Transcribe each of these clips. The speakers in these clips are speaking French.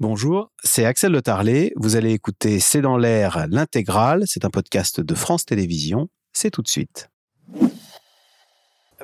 Bonjour, c'est Axel Le Tarlet. Vous allez écouter C'est dans l'air l'intégrale. C'est un podcast de France Télévisions. C'est tout de suite.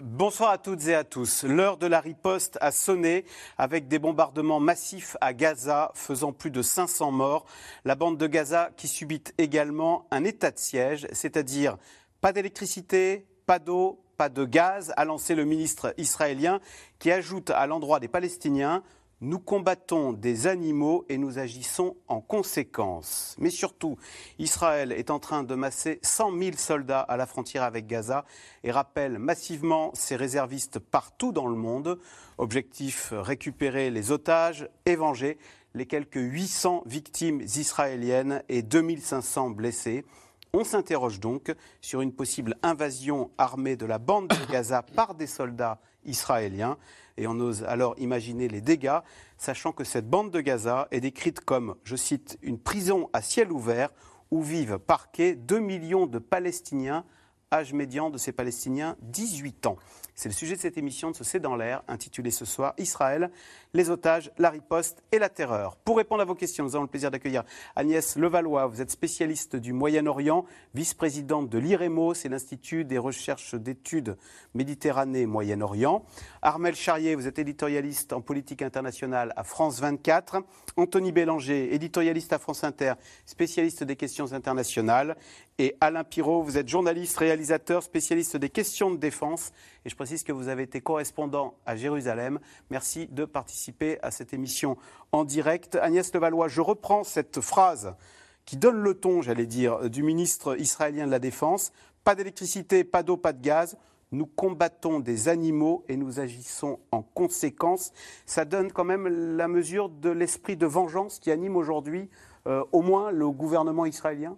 Bonsoir à toutes et à tous. L'heure de la riposte a sonné avec des bombardements massifs à Gaza faisant plus de 500 morts. La bande de Gaza qui subit également un état de siège, c'est-à-dire pas d'électricité, pas d'eau, pas de gaz, a lancé le ministre israélien qui ajoute à l'endroit des Palestiniens nous combattons des animaux et nous agissons en conséquence. Mais surtout, Israël est en train de masser 100 000 soldats à la frontière avec Gaza et rappelle massivement ses réservistes partout dans le monde. Objectif récupérer les otages et venger les quelques 800 victimes israéliennes et 2500 blessés. On s'interroge donc sur une possible invasion armée de la bande de Gaza par des soldats israéliens et on ose alors imaginer les dégâts, sachant que cette bande de Gaza est décrite comme, je cite, une prison à ciel ouvert où vivent parqués 2 millions de Palestiniens, âge médian de ces Palestiniens 18 ans. C'est le sujet de cette émission de ce C'est dans l'air, intitulée ce soir Israël, les otages, la riposte et la terreur. Pour répondre à vos questions, nous avons le plaisir d'accueillir Agnès Levallois. Vous êtes spécialiste du Moyen-Orient, vice-présidente de l'IREMO, c'est l'Institut des recherches d'études Méditerranée-Moyen-Orient. Armel Charrier, vous êtes éditorialiste en politique internationale à France 24. Anthony Bélanger, éditorialiste à France Inter, spécialiste des questions internationales. Et Alain Pirot, vous êtes journaliste, réalisateur, spécialiste des questions de défense. Et je précise que vous avez été correspondant à Jérusalem. Merci de participer à cette émission en direct. Agnès Levallois, je reprends cette phrase qui donne le ton, j'allais dire, du ministre israélien de la Défense. Pas d'électricité, pas d'eau, pas de gaz. Nous combattons des animaux et nous agissons en conséquence. Ça donne quand même la mesure de l'esprit de vengeance qui anime aujourd'hui euh, au moins le gouvernement israélien?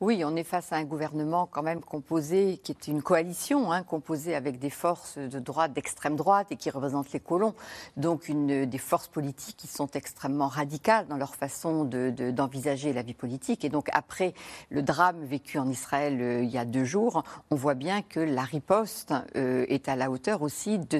Oui, on est face à un gouvernement quand même composé, qui est une coalition, hein, composée avec des forces de droite, d'extrême droite et qui représentent les colons. Donc des forces politiques qui sont extrêmement radicales dans leur façon d'envisager la vie politique. Et donc après le drame vécu en Israël euh, il y a deux jours, on voit bien que la riposte euh, est à la hauteur aussi de,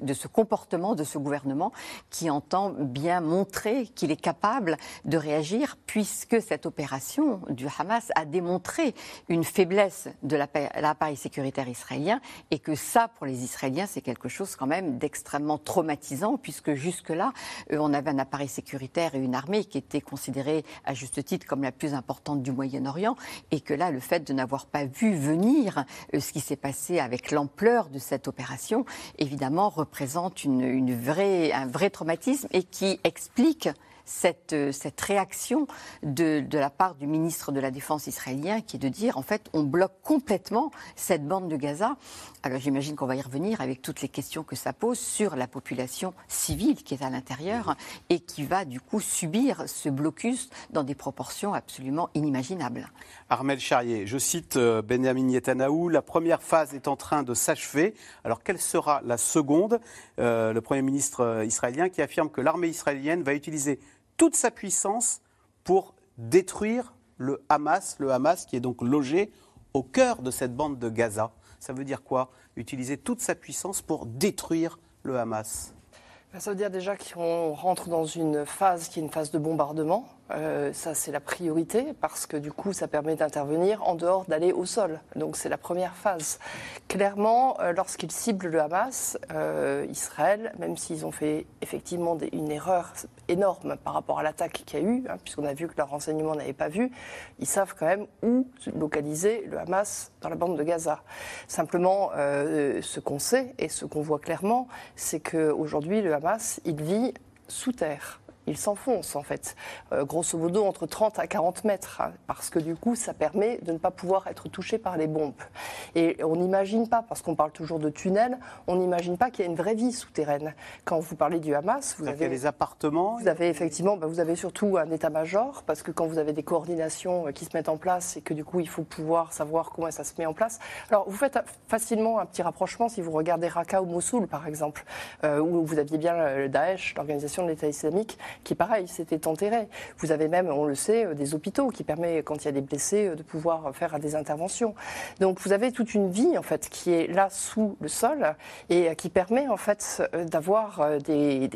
de ce comportement de ce gouvernement qui entend bien montrer qu'il est capable de réagir puisque cette opération du Hamas a démontrer une faiblesse de l'appareil sécuritaire israélien et que ça, pour les Israéliens, c'est quelque chose quand même d'extrêmement traumatisant puisque jusque-là, euh, on avait un appareil sécuritaire et une armée qui étaient considérés à juste titre comme la plus importante du Moyen-Orient et que là, le fait de n'avoir pas vu venir euh, ce qui s'est passé avec l'ampleur de cette opération, évidemment, représente une vraie, un vrai traumatisme et qui explique cette, euh, cette réaction de, la part du ministre de la Défense israélien qui est de dire en fait on bloque complètement cette bande de Gaza. Alors j'imagine qu'on va y revenir avec toutes les questions que ça pose sur la population civile qui est à l'intérieur et qui va du coup subir ce blocus dans des proportions absolument inimaginables. Armel Charrier, je cite euh, Benjamin Netanyahu, la première phase est en train de s'achever. Alors quelle sera la seconde? Euh, Le Premier ministre israélien qui affirme que l'armée israélienne va utiliser toute sa puissance pour détruire le Hamas, le Hamas qui est donc logé au cœur de cette bande de Gaza. Ça veut dire quoi? Utiliser toute sa puissance pour détruire le Hamas. Ça veut dire déjà qu'on rentre dans une phase qui est une phase de bombardement, euh, ça, c'est la priorité parce que du coup, ça permet d'intervenir en dehors d'aller au sol. Donc, c'est la première phase. Clairement, euh, lorsqu'ils ciblent le Hamas, euh, Israël, même s'ils ont fait effectivement une erreur énorme par rapport à l'attaque qu'il y a eu, hein, puisqu'on a vu que leurs renseignements n'avaient pas vu, ils savent quand même où localiser le Hamas dans la bande de Gaza. Simplement, ce qu'on sait et ce qu'on voit clairement, c'est qu'aujourd'hui, le Hamas, il vit sous terre il s'enfonce en fait, euh, grosso modo entre 30 à 40 mètres, hein, parce que du coup ça permet de ne pas pouvoir être touché par les bombes. Et on n'imagine pas, parce qu'on parle toujours de tunnels, on n'imagine pas qu'il y a une vraie vie souterraine. Quand vous parlez du Hamas, vous avez des appartements. Vous avez effectivement, bah, vous avez surtout un état-major, parce que quand vous avez des coordinations euh, qui se mettent en place et que du coup il faut pouvoir savoir comment ça se met en place. Alors vous faites facilement un petit rapprochement si vous regardez Raqqa ou Mossoul par exemple, euh, où vous aviez bien le Daesh, l'organisation de l'État islamique qui, pareil, s'était enterré. Vous avez même, on le sait, des hôpitaux qui permettent, quand il y a des blessés, de pouvoir faire des interventions. Donc vous avez toute une vie, en fait, qui est là sous le sol et qui permet, en fait, d'avoir des,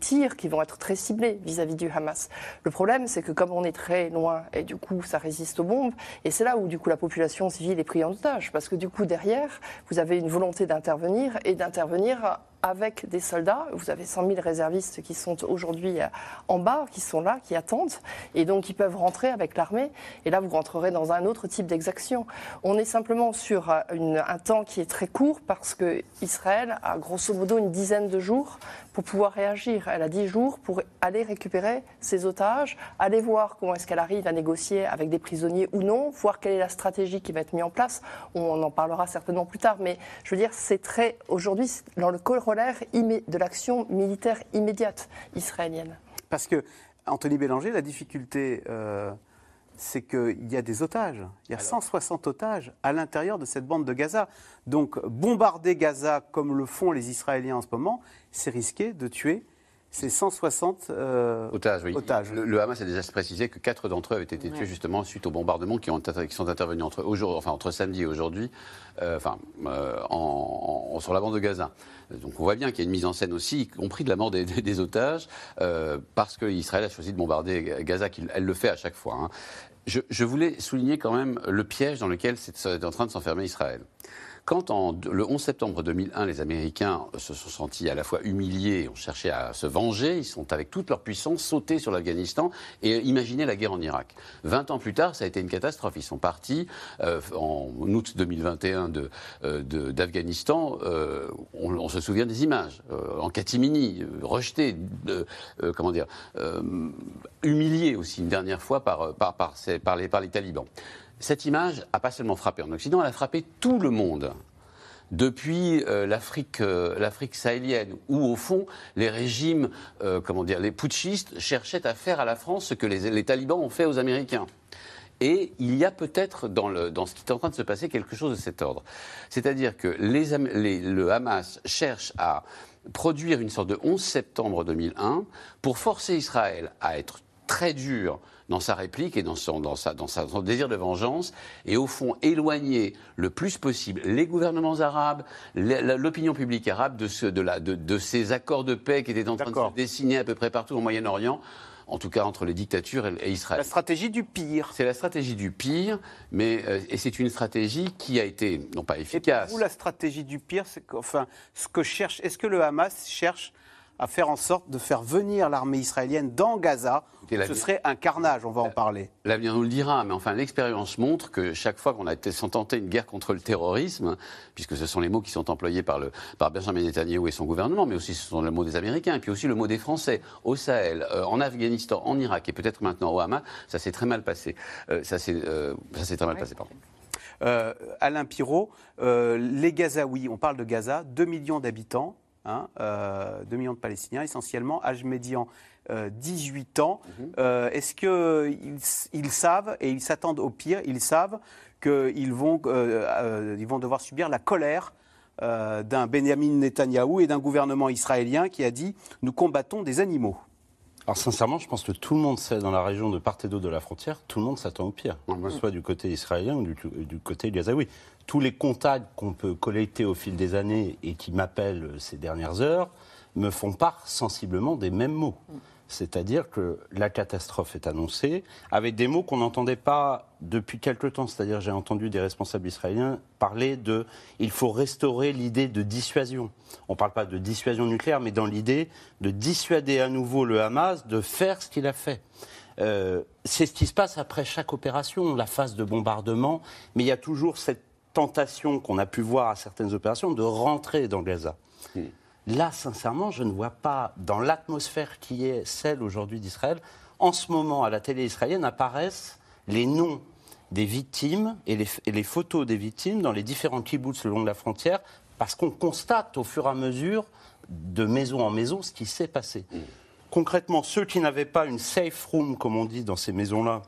tirs qui vont être très ciblés vis-à-vis du Hamas. Le problème, c'est que comme on est très loin, et du coup, ça résiste aux bombes, et c'est là où, du coup, la population civile est prise en otage, parce que du coup, derrière, vous avez une volonté d'intervenir et d'intervenir avec des soldats. Vous avez 100 000 réservistes qui sont aujourd'hui euh, en bas, qui sont là, qui attendent, et donc ils peuvent rentrer avec l'armée. Et là, vous rentrerez dans un autre type d'exaction. On est simplement sur euh, un temps qui est très court parce que Israël a grosso modo une dizaine de jours pour pouvoir réagir. Elle a 10 jours pour aller récupérer ses otages, aller voir comment est-ce qu'elle arrive à négocier avec des prisonniers ou non, voir quelle est la stratégie qui va être mise en place. On en parlera certainement plus tard, mais je veux dire, c'est très aujourd'hui dans le de l'action militaire immédiate israélienne. Parce que, Anthony Bélanger, la difficulté, euh, c'est qu'il y a des otages. Il y a 160 otages à l'intérieur de cette bande de Gaza. Donc, bombarder Gaza comme le font les Israéliens en ce moment, c'est risquer de tuer c'est 160 euh, otages. Oui. Le, Hamas a déjà précisé que quatre d'entre eux avaient été tués justement suite aux bombardements qui, ont, qui sont intervenus entre, enfin, entre samedi et aujourd'hui, euh, enfin, euh, en, sur la bande de Gaza. Donc on voit bien qu'il y a une mise en scène aussi, y compris de la mort des, otages, parce qu'Israël a choisi de bombarder Gaza, qu'elle le fait à chaque fois. Hein. Je, je, voulais souligner quand même le piège dans lequel c'est en train de s'enfermer Israël. Quand le 11 septembre 2001, les Américains se sont sentis à la fois humiliés ont cherché à se venger, ils sont avec toute leur puissance sautés sur l'Afghanistan et imaginaient la guerre en Irak. 20 ans plus tard, ça a été une catastrophe. Ils sont partis euh, en août 2021 euh, d'Afghanistan. Euh, on, se souvient des images euh, en catimini, rejetés, comment dire, humiliés aussi une dernière fois par les talibans cette image n'a pas seulement frappé en Occident, elle a frappé tout le monde. Depuis euh, euh, l'Afrique, sahélienne, où au fond les régimes, euh, comment dire, les putschistes cherchaient à faire à la France ce que les, talibans ont fait aux Américains. Et il y a peut-être dans, ce qui est en train de se passer quelque chose de cet ordre. C'est-à-dire que le Hamas cherche à produire une sorte de 11 septembre 2001 pour forcer Israël à être très dur dans sa réplique et dans son, dans, sa, dans son désir de vengeance, et au fond éloigner le plus possible les gouvernements arabes, l'opinion publique arabe de, ce, de, la, de, de, ces accords de paix qui étaient en train de se dessiner à peu près partout au Moyen-Orient en tout cas entre les dictatures et, Israël. La stratégie du pire. C'est la stratégie du pire, mais euh, et c'est une stratégie qui a été non pas efficace. Et pour vous, la stratégie du pire, c'est enfin ce que cherche. Est-ce que le Hamas cherche à faire en sorte de faire venir l'armée israélienne dans Gaza. Ce serait un carnage, on va en parler. L'avenir nous le dira, mais enfin l'expérience montre que chaque fois qu'on a tenté une guerre contre le terrorisme, puisque ce sont les mots qui sont employés par, le, par Benjamin Netanyahu et son gouvernement, mais aussi ce sont le mot des Américains, et puis aussi le mot des Français, au Sahel, euh, en Afghanistan, en Irak, et peut-être maintenant au Hamas, ça s'est très mal passé. Euh, ça s'est euh, très mal passé, pardon. Alain Pirot, les Gazaouis, on parle de Gaza, 2 millions d'habitants, hein, 2 euh, millions de Palestiniens, essentiellement, âge médian 18 euh, ans. Mhm. Euh, est-ce qu'ils ils savent, et ils s'attendent au pire, ils savent qu'ils vont, ils vont devoir subir la colère d'un Benjamin Netanyahou et d'un gouvernement israélien qui a dit Nous combattons des animaux? Alors sincèrement, je pense que tout le monde sait dans la région de part et d'autre de la frontière, tout le monde s'attend au pire, que ce soit du côté israélien ou du, du côté gazaoui. Tous les contacts qu'on peut collecter au fil des années et qui m'appellent ces dernières heures me font part sensiblement des mêmes mots. C'est-à-dire que la catastrophe est annoncée avec des mots qu'on n'entendait pas depuis quelque temps. C'est-à-dire j'ai entendu des responsables israéliens parler de il faut restaurer l'idée de dissuasion. On ne parle pas de dissuasion nucléaire, mais dans l'idée de dissuader à nouveau le Hamas de faire ce qu'il a fait. Euh, c'est ce qui se passe après chaque opération, la phase de bombardement, mais il y a toujours cette tentation qu'on a pu voir à certaines opérations de rentrer dans Gaza. Hmm. Là, sincèrement, je ne vois pas, dans l'atmosphère qui est celle aujourd'hui d'Israël, en ce moment, à la télé israélienne, apparaissent les noms des victimes et les, photos des victimes dans les différents kibbutz le long de la frontière, parce qu'on constate au fur et à mesure, de maison en maison, ce qui s'est passé. Hmm. Concrètement, ceux qui n'avaient pas une safe room, comme on dit dans ces maisons-là,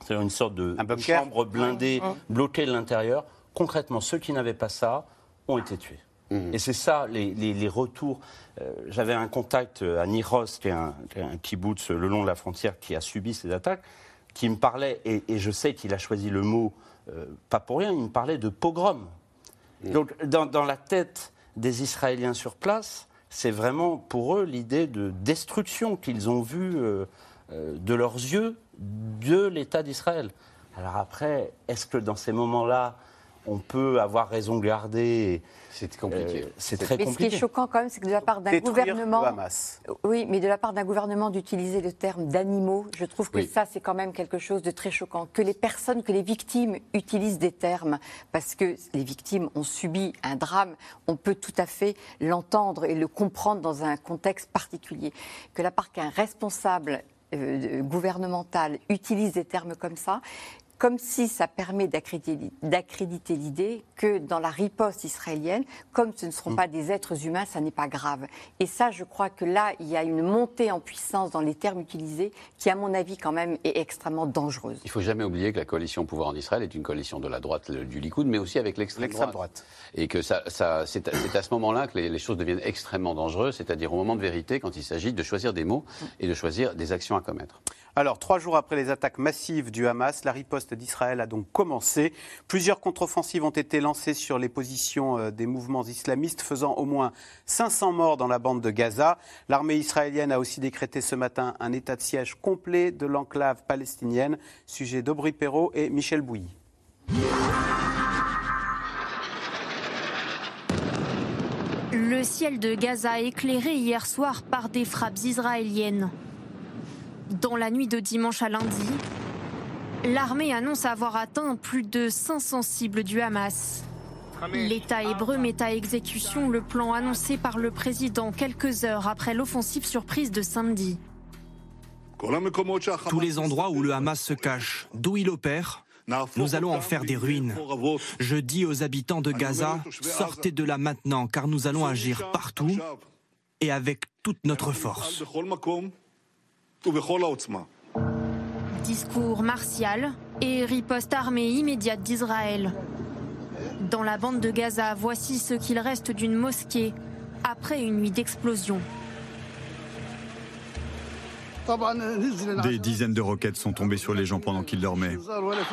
c'est-à-dire une sorte de chambre blindée, bloquée de l'intérieur, concrètement, ceux qui n'avaient pas ça ont été tués. Mmh. Et c'est ça, les, retours. Euh, j'avais un contact à Niros, qui est un, kibbutz le long de la frontière, qui a subi ces attaques, qui me parlait, et, je sais qu'il a choisi le mot, euh, pas pour rien, il me parlait de pogrom. Mmh. Donc, dans, la tête des Israéliens sur place, c'est vraiment pour eux l'idée de destruction qu'ils ont vue euh, de leurs yeux de l'État d'Israël. Alors après, est-ce que dans ces moments-là, on peut avoir raison gardée c'est compliqué. Euh, c'est très compliqué. Ce qui est choquant quand même, c'est que de la part d'un gouvernement, oui, mais de la part d'un gouvernement d'utiliser le terme d'animaux, je trouve que ça c'est quand même quelque chose de très choquant. Que les personnes, que les victimes utilisent des termes, parce que les victimes ont subi un drame, on peut tout à fait l'entendre et le comprendre dans un contexte particulier. Que la part qu'un responsable euh, gouvernemental utilise des termes comme ça, comme si ça permet d'accréditer l'idée que dans la riposte israélienne, comme ce ne seront mm. pas des êtres humains, ça n'est pas grave. Et ça, je crois que là, il y a une montée en puissance dans les termes utilisés qui, à mon avis, quand même, est extrêmement dangereuse. Il ne faut jamais oublier que la coalition au pouvoir en Israël est une coalition de la droite du Likoud, mais aussi avec l'extrême droite. Et que ça, ça c'est à ce moment-là que les, choses deviennent extrêmement dangereuses, c'est-à-dire au moment de vérité, quand il s'agit de choisir des mots et de choisir des actions à commettre. Alors, trois jours après les attaques massives du Hamas, la riposte d'Israël a donc commencé. Plusieurs contre-offensives ont été lancées sur les positions euh, des mouvements islamistes, faisant au moins 500 morts dans la bande de Gaza. L'armée israélienne a aussi décrété ce matin un état de siège complet de l'enclave palestinienne. Sujet d'Aubry Perrault et Michel Bouilly. Le ciel de Gaza éclairé hier soir par des frappes israéliennes. Dans la nuit de dimanche à lundi, l'armée annonce avoir atteint plus de 500 cibles du Hamas. L'État hébreu met à exécution le plan annoncé par le président quelques heures après l'offensive surprise de samedi. Tous les endroits où le Hamas se cache, d'où il opère, nous allons en faire des ruines. Je dis aux habitants de Gaza, sortez de là maintenant, car nous allons agir partout et avec toute notre force. Discours martial et riposte armée immédiate d'Israël. Dans la bande de Gaza, voici ce qu'il reste d'une mosquée après une nuit d'explosion. Des dizaines de roquettes sont tombées sur les gens pendant qu'ils dormaient.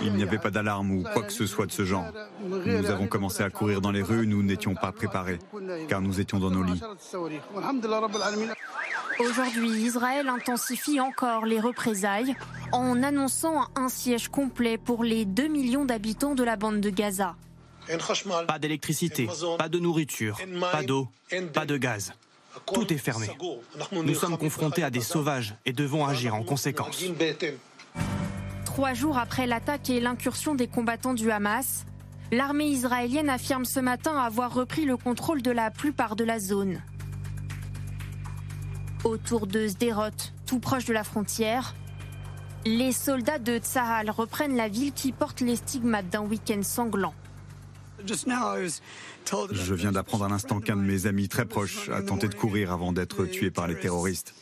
Il n'y avait pas d'alarme ou quoi que ce soit de ce genre. Nous avons commencé à courir dans les rues, nous n'étions pas préparés, car nous étions dans nos lits. Aujourd'hui, Israël intensifie encore les représailles en annonçant un siège complet pour les 2 millions d'habitants de la bande de Gaza. Pas d'électricité, pas de nourriture, pas d'eau, pas de gaz. Tout est fermé. Nous sommes confrontés à des sauvages et devons agir en conséquence. Trois jours après l'attaque et l'incursion des combattants du Hamas, l'armée israélienne affirme ce matin avoir repris le contrôle de la plupart de la zone. Autour de Sderot, tout proche de la frontière, les soldats de Tsahal reprennent la ville qui porte les stigmates d'un week-end sanglant. Je viens d'apprendre à l'instant qu'un de mes amis très proches a tenté de courir avant d'être tué par les terroristes.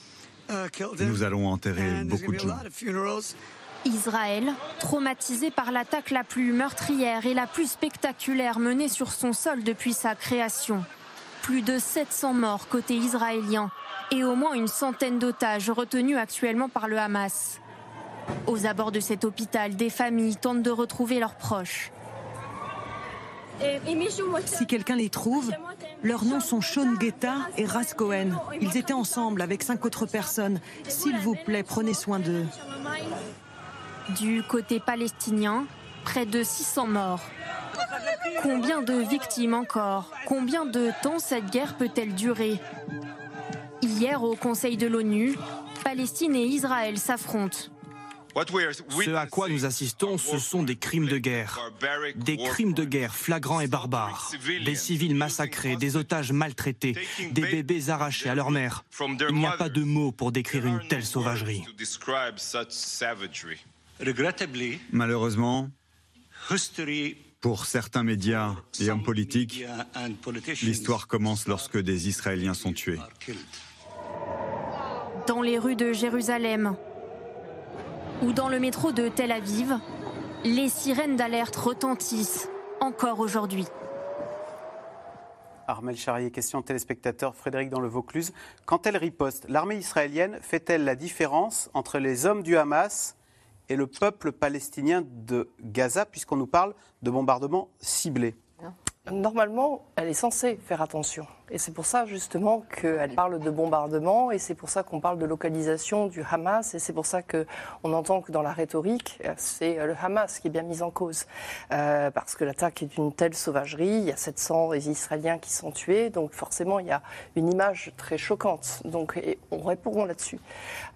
Nous allons enterrer beaucoup de gens. Israël, traumatisé par l'attaque la plus meurtrière et la plus spectaculaire menée sur son sol depuis sa création. Plus de 700 morts côté israélien et au moins une centaine d'otages retenus actuellement par le Hamas. Aux abords de cet hôpital, des familles tentent de retrouver leurs proches. Si quelqu'un les trouve, leurs noms sont Sean Guetta et Ras Cohen. Ils étaient ensemble avec cinq autres personnes. S'il vous plaît, prenez soin d'eux. Du côté palestinien, près de 600 morts. Combien de victimes encore? Combien de temps cette guerre peut-elle durer? Hier, au Conseil de l'ONU, Palestine et Israël s'affrontent. Ce à quoi nous assistons, ce sont des crimes de guerre. Des crimes de guerre flagrants et barbares. Des civils massacrés, des otages maltraités, des bébés arrachés à leur mère. Il n'y a pas de mots pour décrire une telle sauvagerie. Malheureusement, pour certains médias et hommes politiques, l'histoire commence lorsque des Israéliens sont tués dans les rues de Jérusalem ou dans le métro de Tel Aviv, les sirènes d'alerte retentissent encore aujourd'hui. Armel Charrier, question téléspectateur Frédéric dans le Vaucluse. Quand elle riposte, l'armée israélienne fait-elle la différence entre les hommes du Hamas et le peuple palestinien de Gaza, puisqu'on nous parle de bombardements ciblés? Normalement, elle est censée faire attention. Et c'est pour ça justement qu'elle parle de bombardement et c'est pour ça qu'on parle de localisation du Hamas et c'est pour ça qu'on entend que dans la rhétorique, c'est le Hamas qui est bien mis en cause. Euh, parce que l'attaque est d'une telle sauvagerie, il y a 700 Israéliens qui sont tués, donc forcément il y a une image très choquante. Donc on répond là-dessus.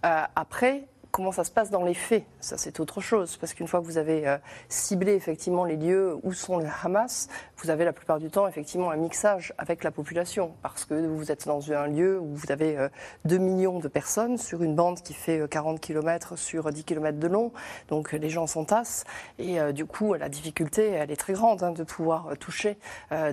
Euh, après, Comment ça se passe dans les faits Ça, c'est autre chose. Parce qu'une fois que vous avez euh, ciblé effectivement les lieux où sont les Hamas, vous avez la plupart du temps effectivement un mixage avec la population. Parce que vous êtes dans un lieu où vous avez 2 euh, millions de personnes sur une bande qui fait 40 euh, km sur 10 km de long. Donc les gens s'entassent. Et du coup, la difficulté, elle est très grande hein, de pouvoir toucher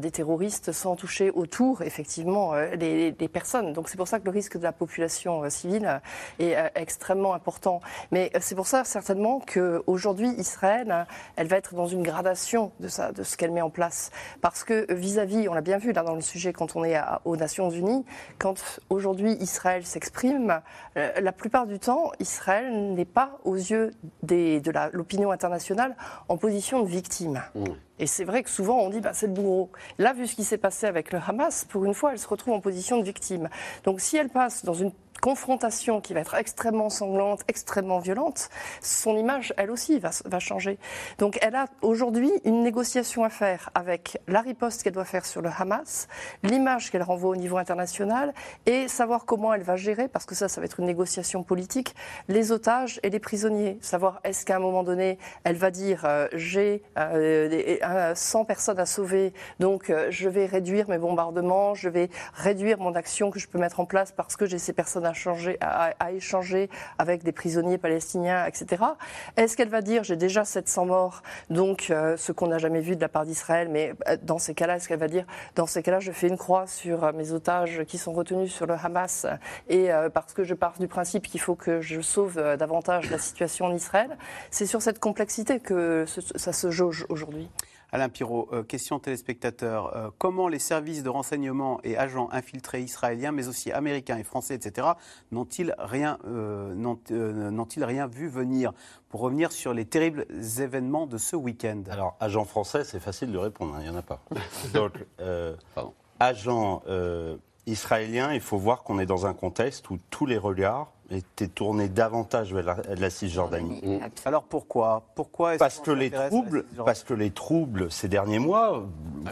des terroristes sans toucher autour, effectivement, les, les personnes. Donc c'est pour ça que le risque de la population civile est extrêmement important mais euh, c'est pour ça certainement qu'aujourd'hui, Israël, hein, elle va être dans une gradation de, ça, de ce qu'elle met en place. Parce que vis-à-vis, on l'a bien vu là dans le sujet quand on est aux Nations Unies, quand aujourd'hui Israël s'exprime, euh, la plupart du temps, Israël n'est pas aux yeux des, de l'opinion internationale en position de victime. Mmh. Et c'est vrai que souvent on dit bah, c'est le bourreau. Là, vu ce qui s'est passé avec le Hamas, pour une fois, elle se retrouve en position de victime. Donc si elle passe dans une confrontation qui va être extrêmement sanglante, extrêmement violente, son image, elle aussi, va, changer. Donc elle a aujourd'hui une négociation à faire avec la riposte qu'elle doit faire sur le Hamas, l'image qu'elle renvoie au niveau international et savoir comment elle va gérer, parce que ça, ça va être une négociation politique, les otages et les prisonniers. Savoir est-ce qu'à un moment donné, elle va dire euh, j'ai euh, 100 personnes à sauver, donc euh, je vais réduire mes bombardements, je vais réduire mon action que je peux mettre en place parce que j'ai ces personnes à à, échanger avec des prisonniers palestiniens, etc. Est-ce qu'elle va dire j'ai déjà 700 morts, donc euh, ce qu'on n'a jamais vu de la part d'Israël, mais euh, dans ces cas-là, est-ce qu'elle va dire dans ces cas-là, je fais une croix sur euh, mes otages qui sont retenus sur le Hamas et parce que je pars du principe qu'il faut que je sauve davantage la situation en Israël? C'est sur cette complexité que ça se jauge aujourd'hui. Alain Pirot, euh, question téléspectateur. Euh, comment les services de renseignement et agents infiltrés israéliens, mais aussi américains et français, etc., n'ont-ils rien, euh, n'ont-ils rien vu venir? Pour revenir sur les terribles événements de ce week-end. Alors, agent français, c'est facile de répondre, hein, il n'y en a pas. Donc, agent israélien, il faut voir qu'on est dans un contexte où tous les regards était tourné davantage vers la, Cisjordanie. Alors pourquoi? Pourquoi parce que les troubles, parce que les troubles ces derniers mois,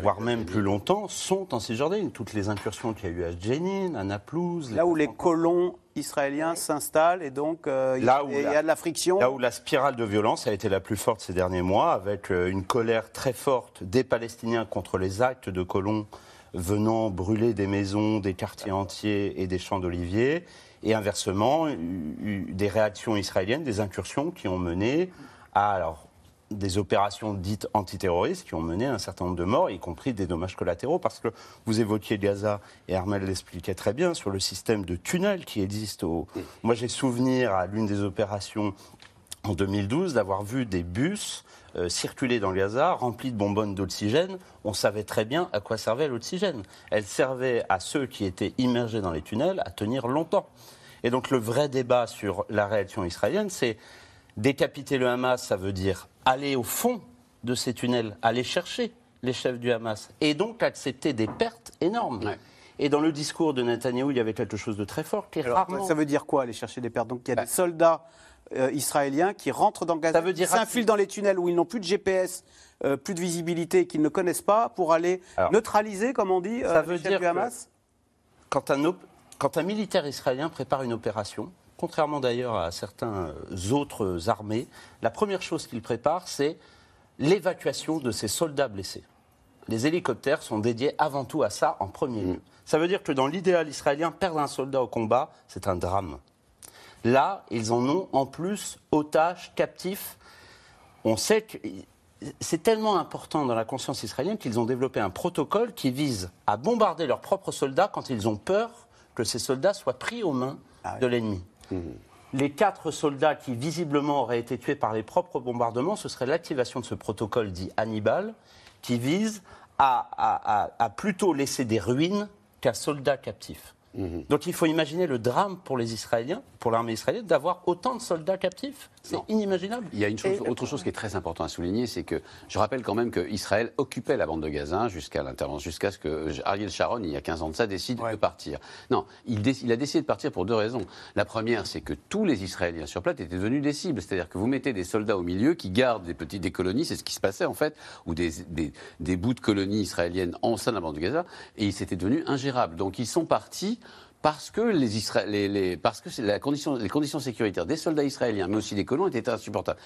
voire même plus longtemps, sont en Cisjordanie. Toutes les incursions qu'il y a eu à Jenin, à Naplouse, là où les colons israéliens s'installent et donc euh, là il y a de la friction. Là où la spirale de violence a été la plus forte ces derniers mois, avec euh, une colère très forte des Palestiniens contre les actes de colons venant brûler des maisons, des quartiers entiers et des champs d'oliviers et inversement, des réactions israéliennes, des incursions qui ont mené à alors, des opérations dites antiterroristes qui ont mené à un certain nombre de morts, y compris des dommages collatéraux, parce que vous évoquiez Gaza, et Armel l'expliquait très bien, sur le système de tunnels qui existe. Au... Moi, j'ai souvenir à l'une des opérations en 2012 d'avoir vu des bus euh, circuler dans Gaza remplis de bonbonnes d'oxygène. On savait très bien à quoi servait l'oxygène. Elle servait à ceux qui étaient immergés dans les tunnels à tenir longtemps. Et donc le vrai débat sur la réaction israélienne, c'est décapiter le Hamas, ça veut dire aller au fond de ces tunnels, aller chercher les chefs du Hamas, et donc accepter des pertes énormes. Et dans le discours de Netanyahou, il y avait quelque chose de très fort. Qui Ça veut dire quoi, aller chercher des pertes? Donc il y a des bah. soldats euh, israéliens qui rentrent dans Gaza, qui s'infilent dans les tunnels où ils n'ont plus de GPS, euh, plus de visibilité, qu'ils ne connaissent pas, pour aller neutraliser, comme on dit, euh, ça veut dire du Hamas quand un, quand un militaire israélien prépare une opération, contrairement d'ailleurs à certains autres armées, la première chose qu'il prépare, c'est l'évacuation de ses soldats blessés. Les hélicoptères sont dédiés avant tout à ça en premier lieu. Mm. Ça veut dire que dans l'idéal israélien, perdre un soldat au combat, c'est un drame. Là, ils en ont en plus otages, captifs. On sait que c'est tellement important dans la conscience israélienne qu'ils ont développé un protocole qui vise à bombarder leurs propres soldats quand ils ont peur que ces soldats soient pris aux mains ah de l'ennemi. Mmh. Les quatre soldats qui visiblement auraient été tués par les propres bombardements, ce serait l'activation de ce protocole dit Hannibal, qui vise a, plutôt laissé des ruines qu'un soldat captif. Donc il faut imaginer le drame pour les Israéliens, pour l'armée israélienne, d'avoir autant de soldats captifs. C'est inimaginable. Il y a une chose, autre chose qui est très importante à souligner, c'est que je rappelle quand même qu'Israël occupait la bande de Gaza jusqu'à l'intervention, jusqu'à ce que Ariel Sharon, il y a 15 ans de ça, décide de partir. Non, il, il, a décidé de partir pour deux raisons. La première, c'est que tous les Israéliens sur place étaient devenus des cibles. C'est-à-dire que vous mettez des soldats au milieu qui gardent des petites des colonies, c'est ce qui se passait en fait, ou des, des, des bouts de colonies israéliennes en sein de la bande de Gaza, et c'était devenu ingérable. Donc ils sont partis parce que, les, conditions sécuritaires des soldats israéliens, mais aussi des colons, étaient insupportables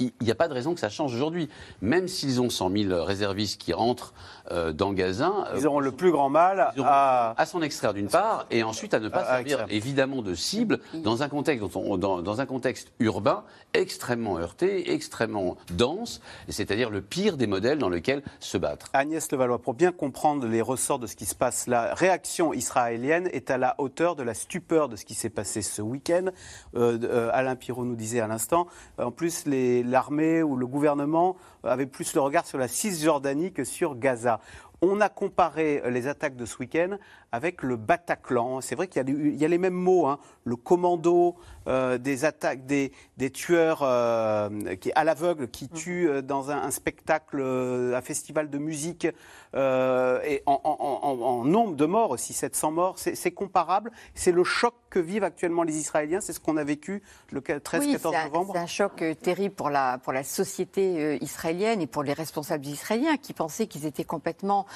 il n'y a pas de raison que ça change aujourd'hui. Même s'ils ont 100 000 réservistes qui rentrent euh, dans Gaza. Euh, ils auront le plus grand mal à... à s'en extraire d'une part, et ensuite à ne pas servir évidemment de cible dans un contexte, dans, un contexte urbain extrêmement heurté, extrêmement dense, c'est-à-dire le pire des modèles dans lesquels se battre. Agnès Levallois, pour bien comprendre les ressorts de ce qui se passe, la réaction israélienne est à la hauteur de la stupeur de ce qui s'est passé ce week-end. Euh, Alain Pirot nous disait à l'instant, en plus les l'armée ou le gouvernement avait plus le regard sur la Cisjordanie que sur Gaza. On a comparé les attaques de ce week-end avec le Bataclan. C'est vrai qu'il y, a les mêmes mots, hein. le commando, euh, des attaques, des, tueurs euh, qui, à l'aveugle qui mhm. tuent euh, dans un, spectacle, un festival de musique, et en, nombre de morts aussi, 700 morts. C'est comparable. C'est le choc que vivent actuellement les Israéliens. C'est ce qu'on a vécu le 13-14 novembre. C'est un choc terrible pour la, pour la société israélienne et pour les responsables israéliens qui pensaient qu'ils étaient complètement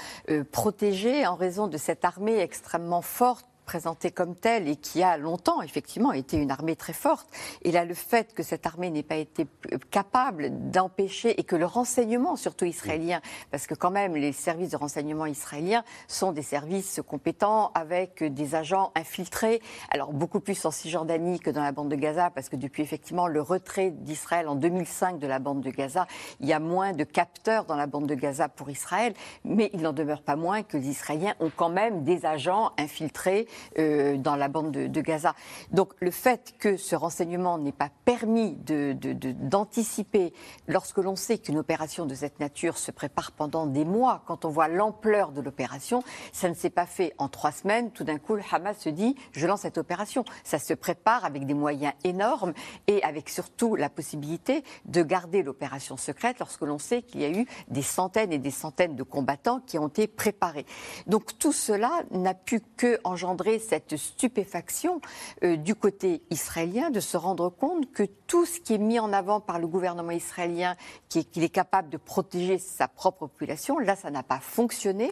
protégés en raison de cette armée extrêmement forte présentée comme telle et qui a longtemps effectivement été une armée très forte. Et là, le fait que cette armée n'ait pas été capable d'empêcher et que le renseignement, surtout israélien, parce que quand même les services de renseignement israéliens sont des services compétents avec des agents infiltrés, alors beaucoup plus en Cisjordanie que dans la bande de Gaza, parce que depuis effectivement le retrait d'Israël en 2005 de la bande de Gaza, il y a moins de capteurs dans la bande de Gaza pour Israël, mais il n'en demeure pas moins que les Israéliens ont quand même des agents infiltrés euh, dans la bande de, Gaza. Donc le fait que ce renseignement n'ait pas permis d'anticiper, lorsque l'on sait qu'une opération de cette nature se prépare pendant des mois, quand on voit l'ampleur de l'opération, ça ne s'est pas fait en trois semaines. Tout d'un coup, le Hamas se dit je lance cette opération. Ça se prépare avec des moyens énormes et avec surtout la possibilité de garder l'opération secrète lorsque l'on sait qu'il y a eu des centaines et des centaines de combattants qui ont été préparés. Donc tout cela n'a pu que engendrer cette stupéfaction euh, du côté israélien de se rendre compte que tout ce qui est mis en avant par le gouvernement israélien, qu'il est, capable de protéger sa propre population, là, ça n'a pas fonctionné.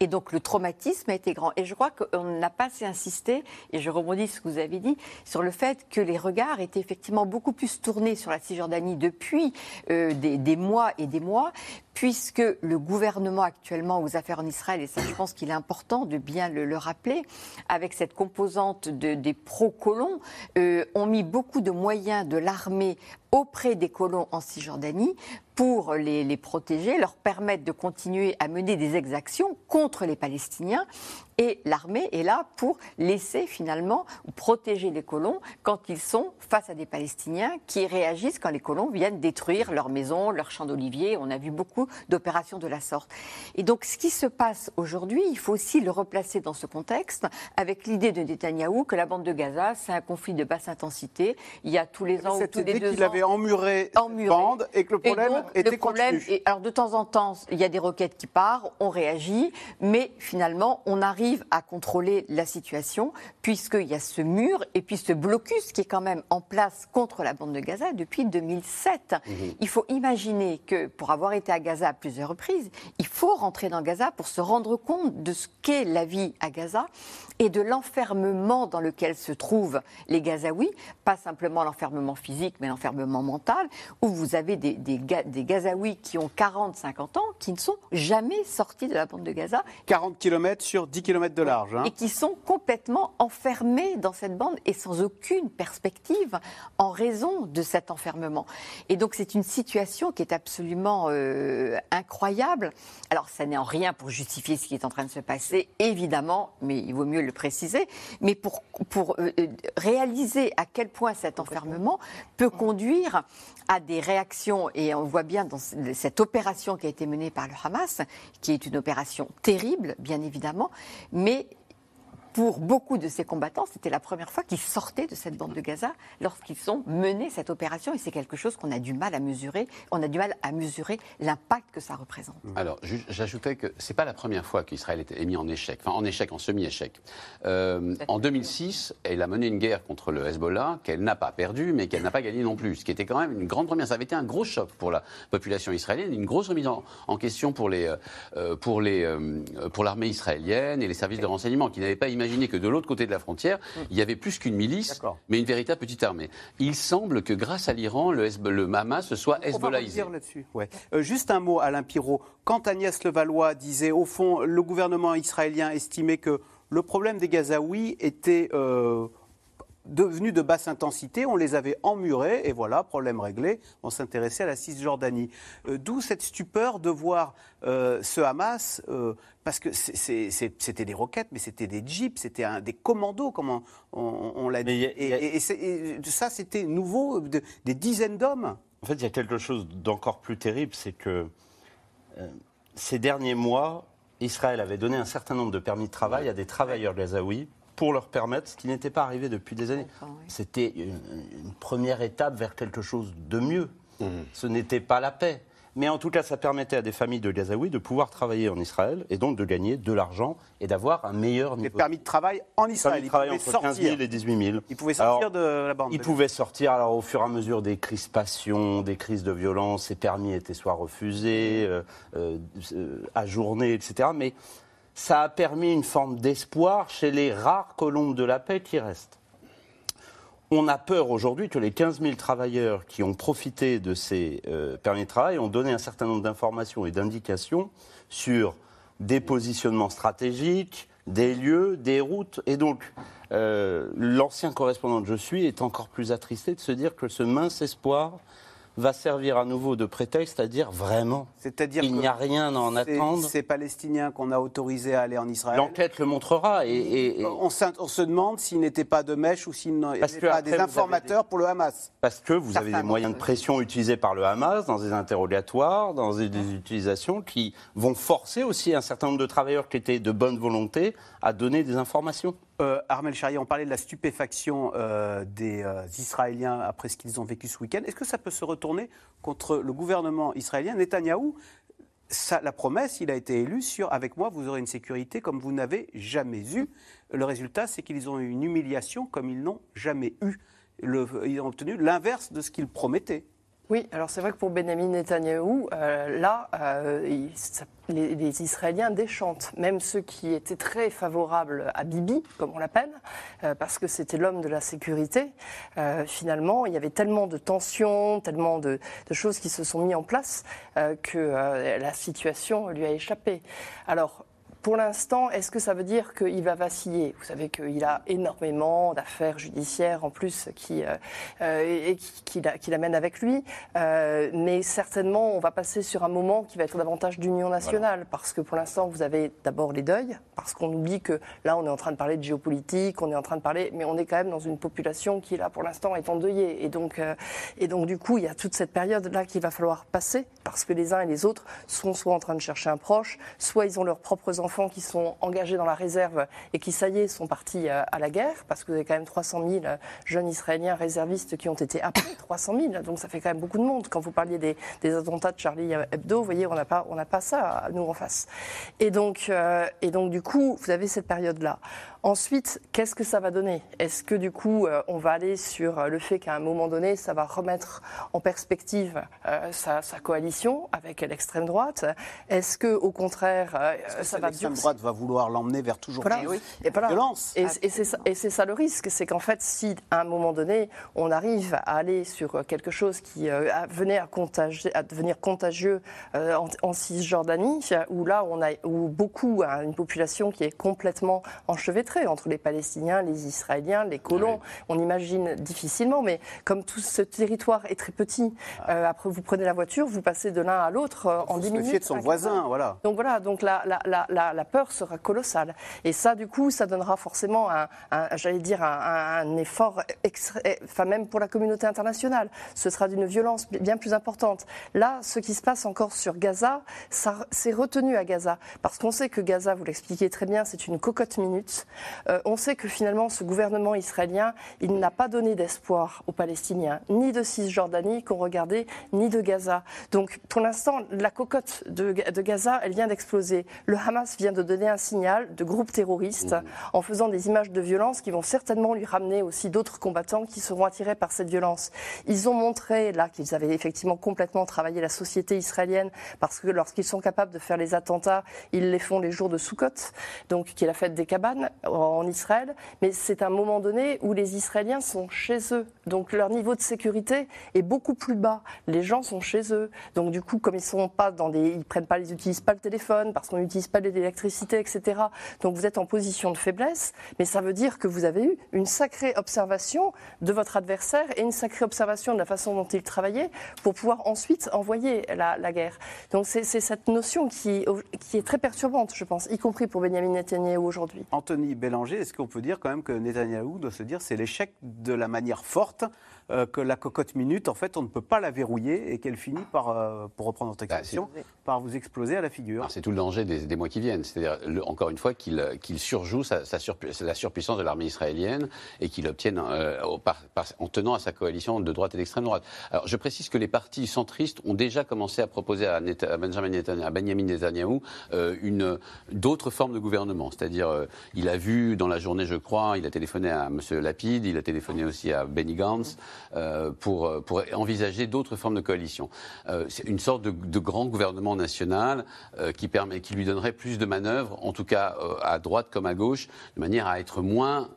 Et donc le traumatisme a été grand. Et je crois qu'on n'a pas assez insisté, et je rebondis sur ce que vous avez dit, sur le fait que les regards étaient effectivement beaucoup plus tournés sur la Cisjordanie depuis euh, des, mois et des mois, puisque le gouvernement actuellement aux affaires en Israël, et ça je pense qu'il est important de bien le, rappeler, avec cette composante des pro-colons, euh, ont mis beaucoup de moyens de l'armée auprès des colons en Cisjordanie pour les, protéger, leur permettre de continuer à mener des exactions contre les Palestiniens. Et l'armée est là pour laisser finalement ou protéger les colons quand ils sont face à des Palestiniens qui réagissent quand les colons viennent détruire leurs maisons, leurs champs d'oliviers. On a vu beaucoup d'opérations de la sorte. Et donc ce qui se passe aujourd'hui, il faut aussi le replacer dans ce contexte avec l'idée de Netanyahou que la bande de Gaza, c'est un conflit de basse intensité. Il y a tous les ans ou tous les deux ans emmuré, emmuré. bande et que le problème était le problème alors de temps en temps, il y a des roquettes qui partent, on réagit, mais finalement, on arrive à contrôler la situation puisqu'il y a ce mur et puis ce blocus qui est quand même en place contre la bande de Gaza depuis 2007. Mhm. Il faut imaginer que pour avoir été à Gaza à plusieurs reprises, il faut rentrer dans Gaza pour se rendre compte de ce qu'est la vie à Gaza et de l'enfermement dans lequel se trouvent les Gazaouis, pas simplement l'enfermement physique, mais l'enfermement mental, où vous avez des, des, des Gazaouis qui ont 40, 50 ans, qui ne sont jamais sortis de la bande de Gaza. 40 km sur 10 km de large. Hein. Et qui sont complètement enfermés dans cette bande et sans aucune perspective en raison de cet enfermement. Et donc c'est une situation qui est absolument euh, incroyable. Alors ça n'est en rien pour justifier ce qui est en train de se passer, évidemment, mais il vaut mieux le préciser, mais pour, pour euh, réaliser à quel point cet enfermement peut conduire à des réactions. Et on voit bien dans cette opération qui a été menée par le Hamas, qui est une opération terrible, bien évidemment, mais pour beaucoup de ces combattants, c'était la première fois qu'ils sortaient de cette bande de Gaza lorsqu'ils ont mené cette opération. Et c'est quelque chose qu'on a du mal à mesurer. On a du mal à mesurer l'impact que ça représente. Alors, j'ajoutais que c'est pas la première fois qu'Israël est mis en échec, enfin en échec, en semi-échec. Euh, en 2006, elle a mené une guerre contre le Hezbollah qu'elle n'a pas perdue, mais qu'elle n'a pas gagnée non plus. Ce qui était quand même une grande première. Ça avait été un gros choc pour la population israélienne, une grosse remise en, question pour les, euh, pour les, euh, pour l'armée israélienne et les services de renseignement qui n'avaient pas imaginé Imaginez que de l'autre côté de la frontière, il y avait plus qu'une milice, mais une véritable petite armée. Il semble que grâce à l'Iran, le, le Hamas se soit hezbollahisé. là-dessus. Ouais. Euh, juste un mot, Alain Pirot. Quand Agnès Levallois disait, au fond, le gouvernement israélien estimait que le problème des Gazaouis était euh, devenus de basse intensité, on les avait emmurés, et voilà, problème réglé, on s'intéressait à la Cisjordanie. Euh, d'où cette stupeur de voir euh, ce Hamas, euh, parce que c'était des roquettes, mais c'était des jeeps, c'était des commandos, comme on, l'a dit. et, ça, c'était nouveau, des dizaines d'hommes. En fait, il y a quelque chose d'encore plus terrible, c'est que ces derniers mois, Israël avait donné un certain nombre de permis de travail à des travailleurs gazaouis pour leur permettre, ce qui n'était pas arrivé depuis des années. C'était une, première étape vers quelque chose de mieux. Mmh. Ce n'était pas la paix. Mais en tout cas, ça permettait à des familles de Gazaouis de pouvoir travailler en Israël et donc de gagner de l'argent et d'avoir un meilleur niveau. Des permis de travail en Israël. Permis de travail entre 15 000 et 18 000. Ils pouvaient sortir de la bande. Ils pouvaient sortir. Alors, au fur et à mesure des crispations, des crises de violence, ces permis étaient soit refusés, euh, euh, euh ajournés, etc. Mais ça a permis une forme d'espoir chez les rares colombes de la paix qui restent. On a peur aujourd'hui que les 15 000 travailleurs qui ont profité de ces euh, permis de travail ont donné un certain nombre d'informations et d'indications sur des positionnements stratégiques, des lieux, des routes. Et donc, euh, l'ancien correspondant que je suis est encore plus attristé de se dire que ce mince espoir va servir à nouveau de prétexte à dire vraiment C'est-à-dire il n'y a rien à en attendre. Ces Palestiniens qu'on a autorisés à aller en Israël. L'enquête le montrera. Et, On, se demande s'ils n'étaient pas de mèche ou s'ils n'étaient pas des informateurs pour le Hamas. Parce que vous avez des moyens de pression utilisés par le Hamas dans des interrogatoires, dans des, des utilisations qui vont forcer aussi un certain nombre de travailleurs qui étaient de bonne volonté à donner des informations. Euh, Armel Charrier, on parlait de la stupéfaction euh, des euh, Israéliens après ce qu'ils ont vécu ce week-end. Est-ce que ça peut se retourner contre le gouvernement israélien? Netanyahou, la promesse, il a été élu sur avec moi, vous aurez une sécurité comme vous n'avez jamais eu. Le résultat, c'est qu'ils ont eu une humiliation comme ils n'ont jamais eu. ils ont obtenu l'inverse de ce qu'ils promettaient. Oui, alors c'est vrai que pour Benjamin Netanyahou, euh, là, euh, les, Israéliens déchantent, même ceux qui étaient très favorables à Bibi, comme on l'appelle, euh, parce que c'était l'homme de la sécurité. finalement, il y avait tellement de tensions, tellement de, choses qui se sont mises en place que la situation lui a échappé. Alors, pour l'instant, est-ce que ça veut dire qu'il va vaciller? Vous savez qu'il a énormément d'affaires judiciaires en plus qui, euh, euh, et qui, qui l'amènent avec lui. Euh, mais certainement, on va passer sur un moment qui va être davantage d'union nationale. Parce que pour l'instant, vous avez d'abord les deuils. Parce qu'on oublie que là, on est en train de parler de géopolitique, on est en train de parler. Mais on est quand même dans une population qui, là, pour l'instant, est endeuillée. Et donc, et donc, du coup, il y a toute cette période-là qu'il va falloir passer. Parce que les uns et les autres sont soit en train de chercher un proche, soit ils ont leurs propres enfants qui sont engagés dans la réserve et qui, ça y est, sont partis euh, à la guerre, parce que vous avez quand même 300 000 jeunes Israéliens réservistes qui ont été appelés, 300 000, donc ça fait quand même beaucoup de monde. Quand vous parliez des, attentats de Charlie Hebdo, vous voyez, on n'a pas, pas ça, nous, en face. Et donc, euh, et donc, du coup, vous avez cette période-là. Ensuite, qu'est-ce que ça va donner? Est-ce que du coup, euh, on va aller sur euh, le fait qu'à un moment donné, ça va remettre en perspective euh, sa, coalition avec l'extrême droite? Est-ce que, au contraire, ça va L'extrême droite va vouloir l'emmener vers toujours plus et violence. Et, et c'est ça, le risque, c'est qu'en fait, si à un moment donné, on arrive à aller sur quelque chose qui venait à, à, devenir contagieux en, Cisjordanie, où là, on a où beaucoup, une population qui est complètement enchevêtrée entre les Palestiniens, les Israéliens, les colons. On imagine difficilement, mais comme tout ce territoire est très petit, ah. euh, après vous prenez la voiture, vous passez de l'un à l'autre euh, en 10 minutes. de son voisin, voilà. Donc voilà, donc la, la, la, la, peur sera colossale. Et ça, du coup, ça donnera forcément un, j'allais dire, un, effort, enfin même pour la communauté internationale. Ce sera d'une violence bien plus importante. Là, ce qui se passe encore sur Gaza, ça c'est retenu à Gaza. Parce qu'on sait que Gaza, vous l'expliquez très bien, c'est une cocotte minute. Euh, on sait que finalement, ce gouvernement israélien, il n'a pas donné d'espoir aux Palestiniens, ni de Cisjordanie qu'on regardait, ni de Gaza. Donc, pour l'instant, la cocotte de, de Gaza, elle vient d'exploser. Le Hamas vient de donner un signal de groupe terroriste mmh. en faisant des images de violence qui vont certainement lui ramener aussi d'autres combattants qui seront attirés par cette violence. Ils ont montré là qu'ils avaient effectivement complètement travaillé la société israélienne parce que lorsqu'ils sont capables de faire les attentats, ils les font les jours de Sukkot, donc qui est la fête des cabanes en Israël. Mais c'est un moment donné où les Israéliens sont chez eux, donc leur niveau de sécurité est beaucoup plus bas. Les gens sont chez eux, donc du coup comme ils sont pas dans des, ils prennent pas, ils utilisent pas le téléphone parce qu'on n'utilise pas l'électricité, etc. Donc vous êtes en position de faiblesse, mais ça veut dire que vous avez eu une sacrée observation de votre adversaire et une sacrée observation de la façon dont il travaillait pour pouvoir ensuite envoyer la, guerre. Donc c'est cette notion qui, qui est très perturbante, je pense, y compris pour Benjamin Netanyahu aujourd'hui. Anthony Bélanger, est-ce qu'on peut dire quand même que Netanyahu doit se dire c'est l'échec de la manière forte euh, que la cocotte minute, en fait, on ne peut pas la verrouiller et qu'elle finit par, euh, pour reprendre votre bah, expression, par vous exploser à la figure. C'est tout le danger des, mois qui viennent. C'est-à-dire, encore une fois, qu'il surjoue sa, la surpuissance de l'armée israélienne et qu'il obtienne, euh, en tenant à sa coalition de droite et d'extrême droite. Alors, je précise que les partis centristes ont déjà commencé à proposer à, Benjamin Netanyahu, à Benjamin Netanyahu une d'autres formes de gouvernement. C'est-à-dire, il a vu dans la journée, je crois, il a téléphoné à M. Lapide, il a téléphoné aussi à Benny Gantz. Euh, pour, pour envisager d'autres formes de coalition. Euh, c'est une sorte de, de, grand gouvernement national euh, qui, permet, qui lui donnerait plus de manœuvres, en tout cas à droite comme à gauche, de manière à être moins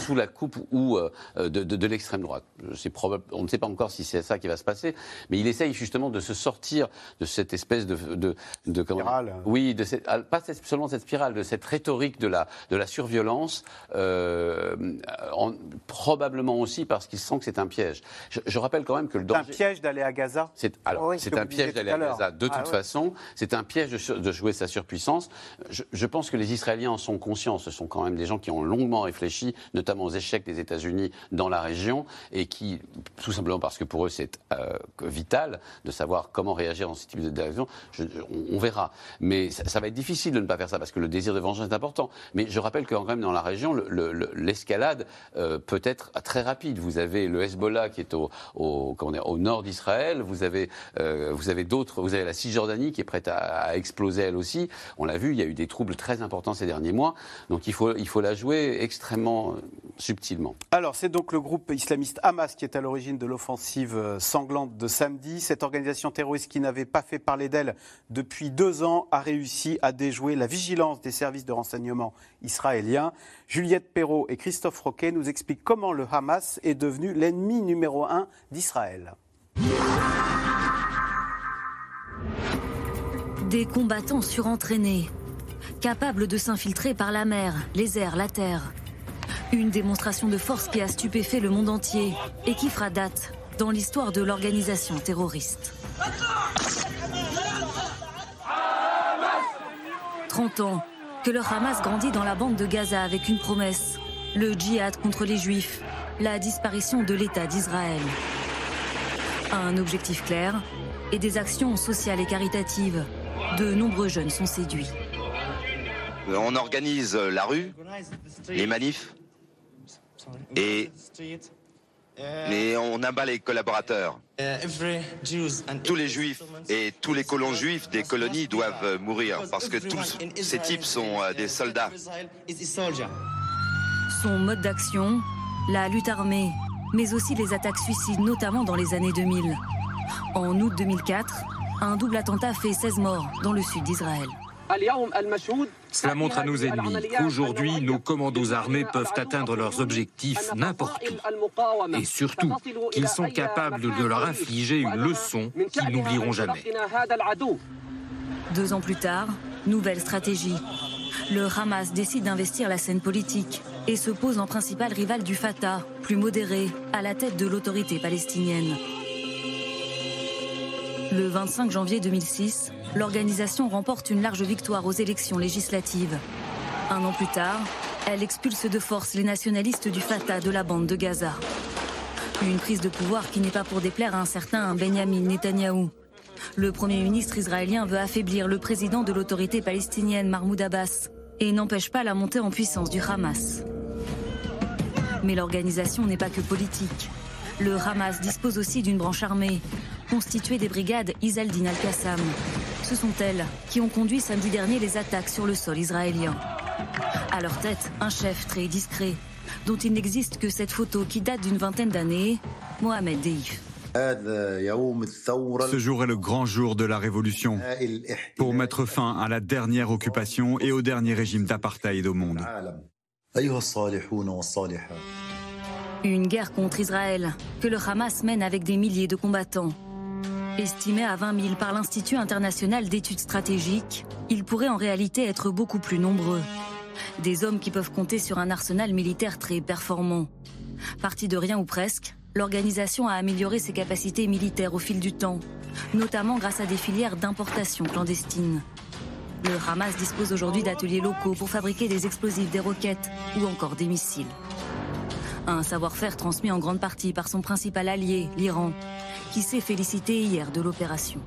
sous la coupe ou de, de, de l'extrême droite. Probable, on ne sait pas encore si c'est ça qui va se passer, mais il essaye justement de se sortir de cette espèce de, de, de spirale. oui, de cette, ah, pas seulement cette spirale, de cette rhétorique de la, de la surviolence, en, probablement aussi parce qu'il sent que c'est un piège. Je, rappelle quand même que le danger. C'est un piège d'aller à Gaza C'est alors, c'est un piège d'aller à, Gaza. De toute ah façon, c'est un piège de, jouer sa surpuissance. Je, pense que les Israéliens en sont conscients. Ce sont quand même des gens qui ont longuement réfléchi, notamment aux échecs des États-Unis dans la région, et qui, tout simplement parce que pour eux c'est euh, vital de savoir comment réagir dans ce type d'action, on, verra. Mais ça, va être difficile de ne pas faire ça parce que le désir de vengeance est important. Mais je rappelle que quand même dans la région, l'escalade euh, peut être très rapide. Vous avez le Hezbollah qui est au, nord d'Israël. Vous avez, euh, vous avez d'autres. Vous avez la Cisjordanie qui est prête à, exploser elle aussi. On l'a vu, il y a eu des troubles très importants ces derniers mois. Donc il faut, il faut la jouer extrêmement subtilement. Alors c'est donc le groupe islamiste Hamas qui est à l'origine de l'offensive euh, sanglante de samedi. Cette organisation terroriste qui n'avait pas fait parler d'elle depuis deux ans a réussi à déjouer la vigilance des services de renseignement israéliens. Juliette Perrault et Christophe Roquet nous expliquent comment le Hamas est devenu l'ennemi numéro un d'Israël. Des combattants surentraînés, capables de s'infiltrer par la mer, les airs, la terre. Une démonstration de force qui a stupéfait le monde entier et qui fera date dans l'histoire de l'organisation terroriste. 30 ans que le Hamas grandit dans la bande de Gaza avec une promesse, le djihad contre les juifs, la disparition de l'État d'Israël. Un objectif clair et des actions sociales et caritatives. De nombreux jeunes sont séduits. On organise la rue, les manifs, et mais on abat les collaborateurs. Tous les juifs et tous les colons juifs des colonies doivent mourir parce que tous ces types sont euh, des soldats. Son mode d'action, la lutte armée, mais aussi les attaques suicides, notamment dans les années 2000. En août 2004, un double attentat fait 16 morts dans le sud d'Israël. Cela montre à nos ennemis qu'aujourd'hui, nos commandos armés peuvent atteindre leurs objectifs n'importe où. Et surtout, qu'ils sont capables de leur infliger une leçon qu'ils n'oublieront jamais. Deux ans plus tard, nouvelle stratégie. Le Hamas décide d'investir la scène politique et se pose en principal rival du Fatah, plus modéré, à la tête de l'autorité palestinienne. Le 25 janvier 2006, l'organisation remporte une large victoire aux élections législatives. Un an plus tard, elle expulse de force les nationalistes du Fatah de la bande de Gaza. Une prise de pouvoir qui n'est pas pour déplaire à un certain Benjamin Netanyahou. Le Premier ministre israélien veut affaiblir le président de l'autorité palestinienne Mahmoud Abbas et n'empêche pas la montée en puissance du Hamas. Mais l'organisation n'est pas que politique. Le Hamas dispose aussi d'une branche armée, constituée des brigades Isaldin al-Qassam. Ce sont elles qui ont conduit samedi dernier les attaques sur le sol israélien. À leur tête, un chef très discret, dont il n'existe que cette photo qui date d'une vingtaine d'années, Mohamed Deif. Ce jour est le grand jour de la révolution pour mettre fin à la dernière occupation et au dernier régime d'apartheid au monde. Une guerre contre Israël que le Hamas mène avec des milliers de combattants. Estimé à 20 000 par l'Institut international d'études stratégiques, ils pourraient en réalité être beaucoup plus nombreux. Des hommes qui peuvent compter sur un arsenal militaire très performant. Parti de rien ou presque, l'organisation a amélioré ses capacités militaires au fil du temps, notamment grâce à des filières d'importation clandestines. Le Hamas dispose aujourd'hui d'ateliers locaux pour fabriquer des explosifs, des roquettes ou encore des missiles. Un savoir-faire transmis en grande partie par son principal allié, l'Iran, qui s'est félicité hier de l'opération.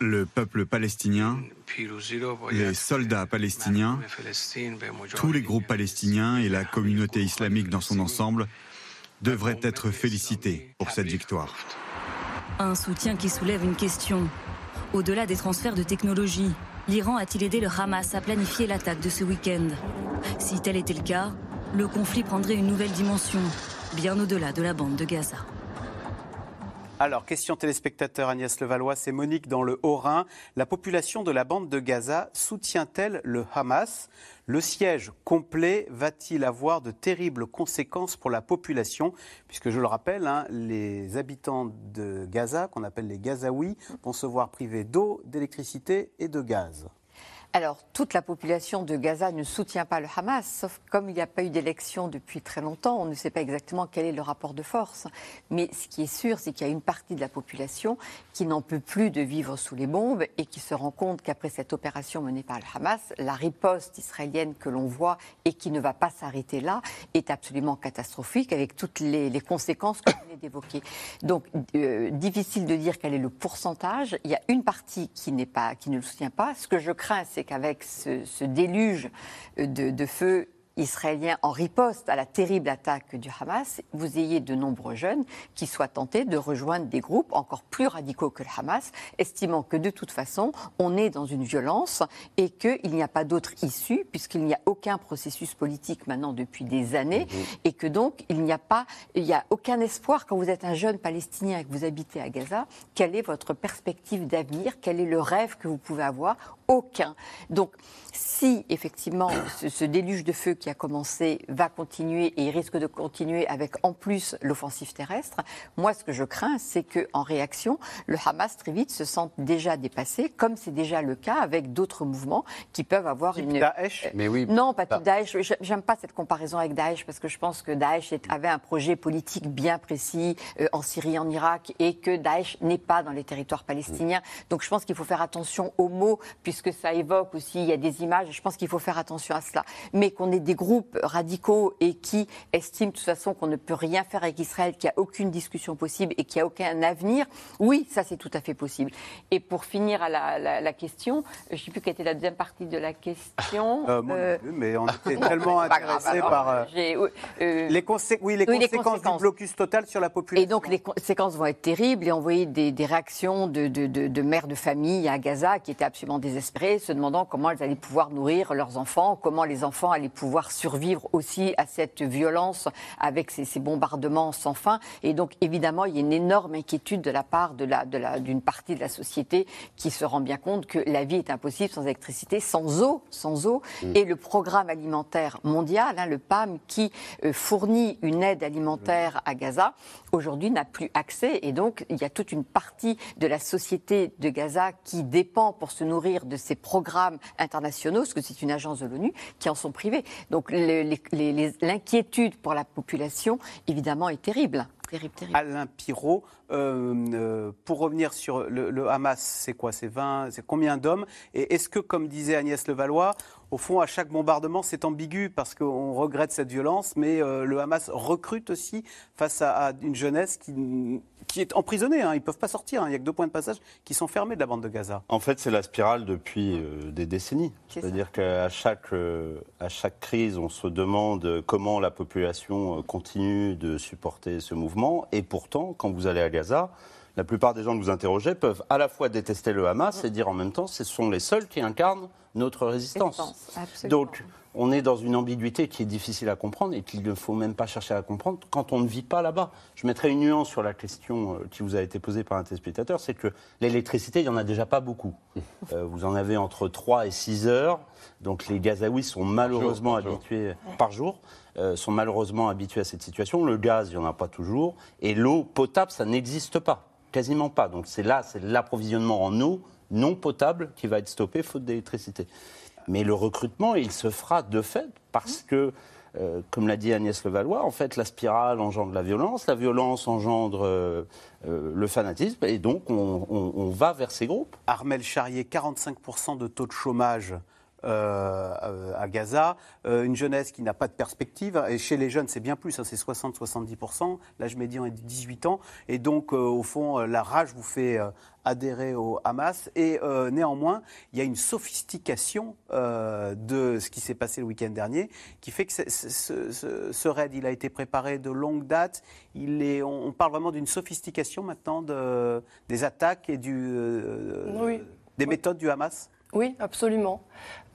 Le peuple palestinien, les soldats palestiniens, tous les groupes palestiniens et la communauté islamique dans son ensemble devraient être félicités pour cette victoire. Un soutien qui soulève une question. Au-delà des transferts de technologie, l'Iran a-t-il aidé le Hamas à planifier l'attaque de ce week-end? Si tel était le cas, le conflit prendrait une nouvelle dimension, bien au-delà de la bande de Gaza. Alors, question téléspectateur Agnès Levallois, c'est Monique dans le Haut-Rhin. La population de la bande de Gaza soutient-elle le Hamas? Le siège complet va-t-il avoir de terribles conséquences pour la population? Puisque je le rappelle, hein, les habitants de Gaza, qu'on appelle les Gazaouis, vont se voir privés d'eau, d'électricité et de gaz. Alors, toute la population de Gaza ne soutient pas le Hamas, sauf comme il n'y a pas eu d'élection depuis très longtemps, on ne sait pas exactement quel est le rapport de force. Mais ce qui est sûr, c'est qu'il y a une partie de la population qui n'en peut plus de vivre sous les bombes et qui se rend compte qu'après cette opération menée par le Hamas, la riposte israélienne que l'on voit et qui ne va pas s'arrêter là est absolument catastrophique avec toutes les, conséquences que vous venez d'évoquer. Donc, euh, difficile de dire quel est le pourcentage. Il y a une partie qui, pas, qui ne le soutient pas. Ce que je crains, c'est qu'avec ce, déluge de, de feu israélien en riposte à la terrible attaque du Hamas, vous ayez de nombreux jeunes qui soient tentés de rejoindre des groupes encore plus radicaux que le Hamas, estimant que de toute façon, on est dans une violence et qu'il n'y a pas d'autre issue, puisqu'il n'y a aucun processus politique maintenant depuis des années, mhm. et que donc il n'y a pas, il n'y a aucun espoir quand vous êtes un jeune Palestinien et que vous habitez à Gaza, quelle est votre perspective d'avenir, quel est le rêve que vous pouvez avoir? Aucun. Donc, si effectivement ce, déluge de feu qui a commencé va continuer et il risque de continuer avec en plus l'offensive terrestre, moi ce que je crains, c'est qu'en réaction, le Hamas très vite se sente déjà dépassé, comme c'est déjà le cas avec d'autres mouvements qui peuvent avoir une. Daesh euh, Mais oui. Non, pas tout Daesh. J'aime pas cette comparaison avec Daesh parce que je pense que Daesh avait un projet politique bien précis euh, en Syrie, en Irak et que Daesh n'est pas dans les territoires palestiniens. Donc je pense qu'il faut faire attention aux mots puisque ça évoque aussi, il y a des je pense qu'il faut faire attention à cela. Mais qu'on ait des groupes radicaux et qui estiment de toute façon qu'on ne peut rien faire avec Israël, qu'il n'y a aucune discussion possible et qu'il n'y a aucun avenir, oui, ça c'est tout à fait possible. Et pour finir à la, question, je ne sais plus quelle était la deuxième partie de la question. Euh, euh, mais on était tellement intéressés par euh, les, oui, les, conséquences du blocus total sur la population. Et donc les conséquences vont être terribles et on voyait des, des réactions de, de, de mères de famille à Gaza qui étaient absolument désespérées, se demandant comment elles allaient pouvoir nourrir leurs enfants, comment les enfants allaient pouvoir survivre aussi à cette violence avec ces, bombardements sans fin. Et donc, évidemment, il y a une énorme inquiétude de la part de la, de la, d'une partie de la société qui se rend bien compte que la vie est impossible sans électricité, sans eau, sans eau. Mm. Et le programme alimentaire mondial, hein, le PAM, qui euh, fournit une aide alimentaire à Gaza, aujourd'hui n'a plus accès. Et donc, il y a toute une partie de la société de Gaza qui dépend pour se nourrir de ces programmes internationaux, parce que c'est une agence de l'ONU, qui en sont privés. Donc l'inquiétude pour la population, évidemment, est terrible. Alain Pirot, pour revenir sur le, Hamas, c'est quoi? C'est 20, c'est combien d'hommes? Et est-ce que, comme disait Agnès Levallois, au fond, à chaque bombardement, c'est ambigu parce qu'on regrette cette violence, mais le Hamas recrute aussi face à, une jeunesse qui, qui est emprisonnée. Hein. Ils ne peuvent pas sortir. Hein. Il n'y a que deux points de passage qui sont fermés de la bande de Gaza. En fait, c'est la spirale depuis des décennies. C'est-à-dire qu'à chaque, à chaque crise, on se demande comment la population continue de supporter ce mouvement. Et pourtant, quand vous allez à Gaza, la plupart des gens que vous interrogez peuvent à la fois détester le Hamas et dire en même temps ce sont les seuls qui incarnent notre résistance. Donc on est dans une ambiguïté qui est difficile à comprendre et qu'il ne faut même pas chercher à comprendre quand on ne vit pas là-bas. Je mettrai une nuance sur la question euh, qui vous a été posée par un téléspectateur, c'est que l'électricité, il n'y en a déjà pas beaucoup. Euh, vous en avez entre 3 et 6 heures, donc les Gazaouis sont malheureusement habitués par jour. Euh, sont malheureusement habitués à cette situation. Le gaz, il n'y en a pas toujours. Et l'eau potable, ça n'existe pas. Quasiment pas. Donc c'est là, c'est l'approvisionnement en eau non potable qui va être stoppé faute d'électricité. Mais le recrutement, il se fera de fait parce que, euh, comme l'a dit Agnès Levallois, en fait, la spirale engendre la violence, la violence engendre euh, le fanatisme, et donc on, on, va vers ces groupes. Armel Charrier, 45% de taux de chômage euh, à Gaza, euh, une jeunesse qui n'a pas de perspective, et chez les jeunes c'est bien plus, hein, c'est 60-70%, l'âge médian est de 18 ans, et donc euh, au fond la rage vous fait adhérer au Hamas, et néanmoins il y a une sophistication de ce qui s'est passé le week-end dernier, qui fait que ce, raid il a été préparé de longue date, il est, on, parle vraiment d'une sophistication maintenant de, des attaques et du, des méthodes du Hamas. Oui, absolument.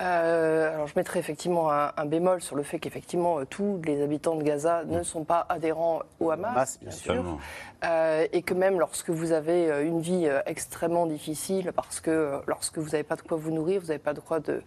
Euh, alors je mettrai effectivement un, bémol sur le fait qu'effectivement euh, tous les habitants de Gaza ne sont pas adhérents au Hamas, bien, sûr, euh, et que même lorsque vous avez une vie extrêmement difficile, parce que lorsque vous n'avez pas de quoi vous nourrir, vous n'avez pas de quoi de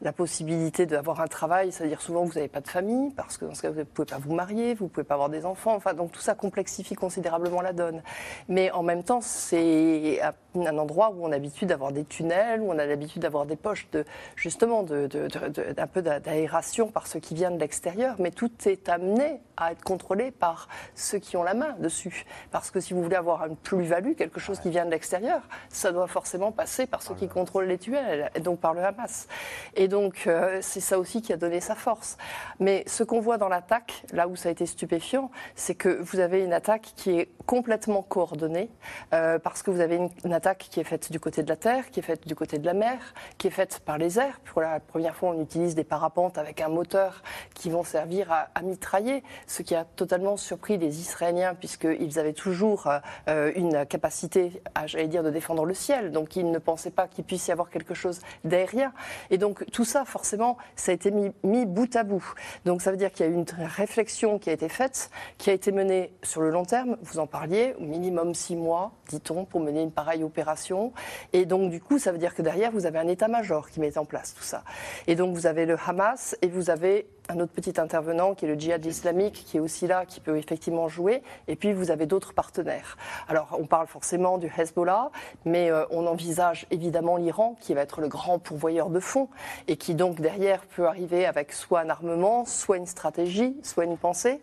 la possibilité d'avoir un travail, c'est-à-dire souvent vous n'avez pas de famille, parce que dans ce cas vous ne pouvez pas vous marier, vous ne pouvez pas avoir des enfants, enfin donc tout ça complexifie considérablement la donne. Mais en même temps c'est un endroit où on a l'habitude d'avoir des tunnels, où on a l'habitude d'avoir des poches de justement d'un peu d'aération par ceux qui viennent de l'extérieur, mais tout est amené à être contrôlé par ceux qui ont la main dessus. Parce que si vous voulez avoir une plus-value, quelque chose qui vient de l'extérieur, ça doit forcément passer par ceux qui contrôlent les tunnels, et donc par le Hamas. Et donc euh, c'est ça aussi qui a donné sa force. Mais ce qu'on voit dans l'attaque, là où ça a été stupéfiant, c'est que vous avez une attaque qui est complètement coordonnée, euh, parce que vous avez une, attaque qui est faite du côté de la terre, qui est faite du côté de la mer, qui est faite par les airs. Pour la première fois, on utilise des parapentes avec un moteur qui vont servir à, mitrailler, ce qui a totalement surpris les Israéliens, puisqu'ils avaient toujours euh, une capacité, j'allais dire, de défendre le ciel. Donc, ils ne pensaient pas qu'il puisse y avoir quelque chose d'aérien. Et donc, tout ça, forcément, ça a été mis, mis bout à bout. Donc, ça veut dire qu'il y a une réflexion qui a été faite, qui a été menée sur le long terme. Vous en parliez, au minimum six mois, dit-on, pour mener une pareille opération. Et donc, du coup, ça veut dire que derrière, vous avez un état-major qui met en place tout ça. Et donc, vous avez le Hamas et vous avez un autre petit intervenant qui est le djihad islamique, qui est aussi là, qui peut effectivement jouer. Et puis vous avez d'autres partenaires. Alors on parle forcément du Hezbollah, mais euh, on envisage évidemment l'Iran, qui va être le grand pourvoyeur de fonds, et qui donc derrière peut arriver avec soit un armement, soit une stratégie, soit une pensée.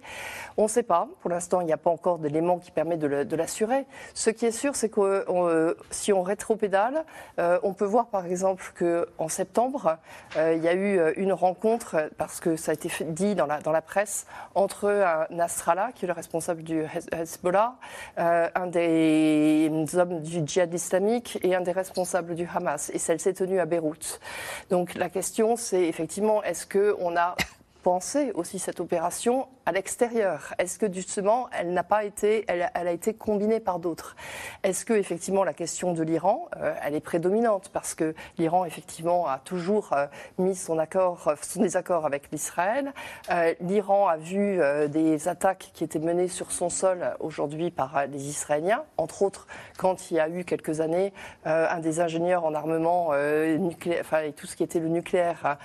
On ne sait pas. Pour l'instant, il n'y a pas encore d'éléments qui permettent de l'assurer. Ce qui est sûr, c'est que euh, si on rétropédale, euh, on peut voir par exemple qu'en septembre, il y a eu une rencontre, parce que ça été dit dans la, dans la presse, entre un Nasrallah, qui est le responsable du Hezbollah, euh, un des hommes du djihad islamique et un des responsables du Hamas. Et celle s'est tenue à Beyrouth. Donc la question, c'est effectivement, est-ce qu'on a pensé aussi cette opération à l'extérieur Est-ce que justement, elle n'a pas été, elle, a été combinée par d'autres? Est-ce que effectivement la question de l'Iran, euh, elle est prédominante? Parce que l'Iran effectivement a toujours euh, mis son accord, euh, son désaccord avec l'Israël. L'Iran a vu des attaques qui étaient menées sur son sol aujourd'hui par les Israéliens, entre autres quand il y a eu quelques années un des ingénieurs en armement nucléaire, enfin et tout ce qui était le nucléaire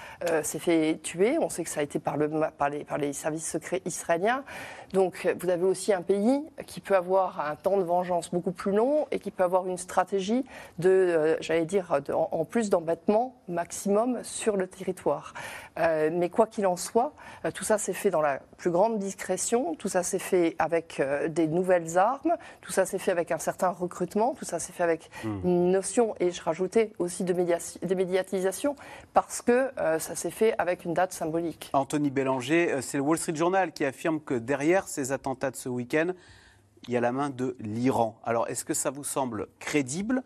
s'est fait tuer. On sait que ça a été par, le, par, les, par les services secrets israélien. Donc vous avez aussi un pays qui peut avoir un temps de vengeance beaucoup plus long et qui peut avoir une stratégie de, euh, j'allais dire, en, plus d'embêtement maximum sur le territoire. Euh, mais quoi qu'il en soit, euh, tout ça s'est fait dans la plus grande discrétion, tout ça s'est fait avec des nouvelles armes, tout ça s'est fait avec un certain recrutement, tout ça s'est fait avec hmm. une notion, et je rajoutais aussi de, médiatisation, parce que ça s'est fait avec une date symbolique. Anthony Bélanger, c'est le Wall Street Journal qui affirme que derrière ces attentats de ce week-end, il y a la main de l'Iran. Alors, est-ce que ça vous semble crédible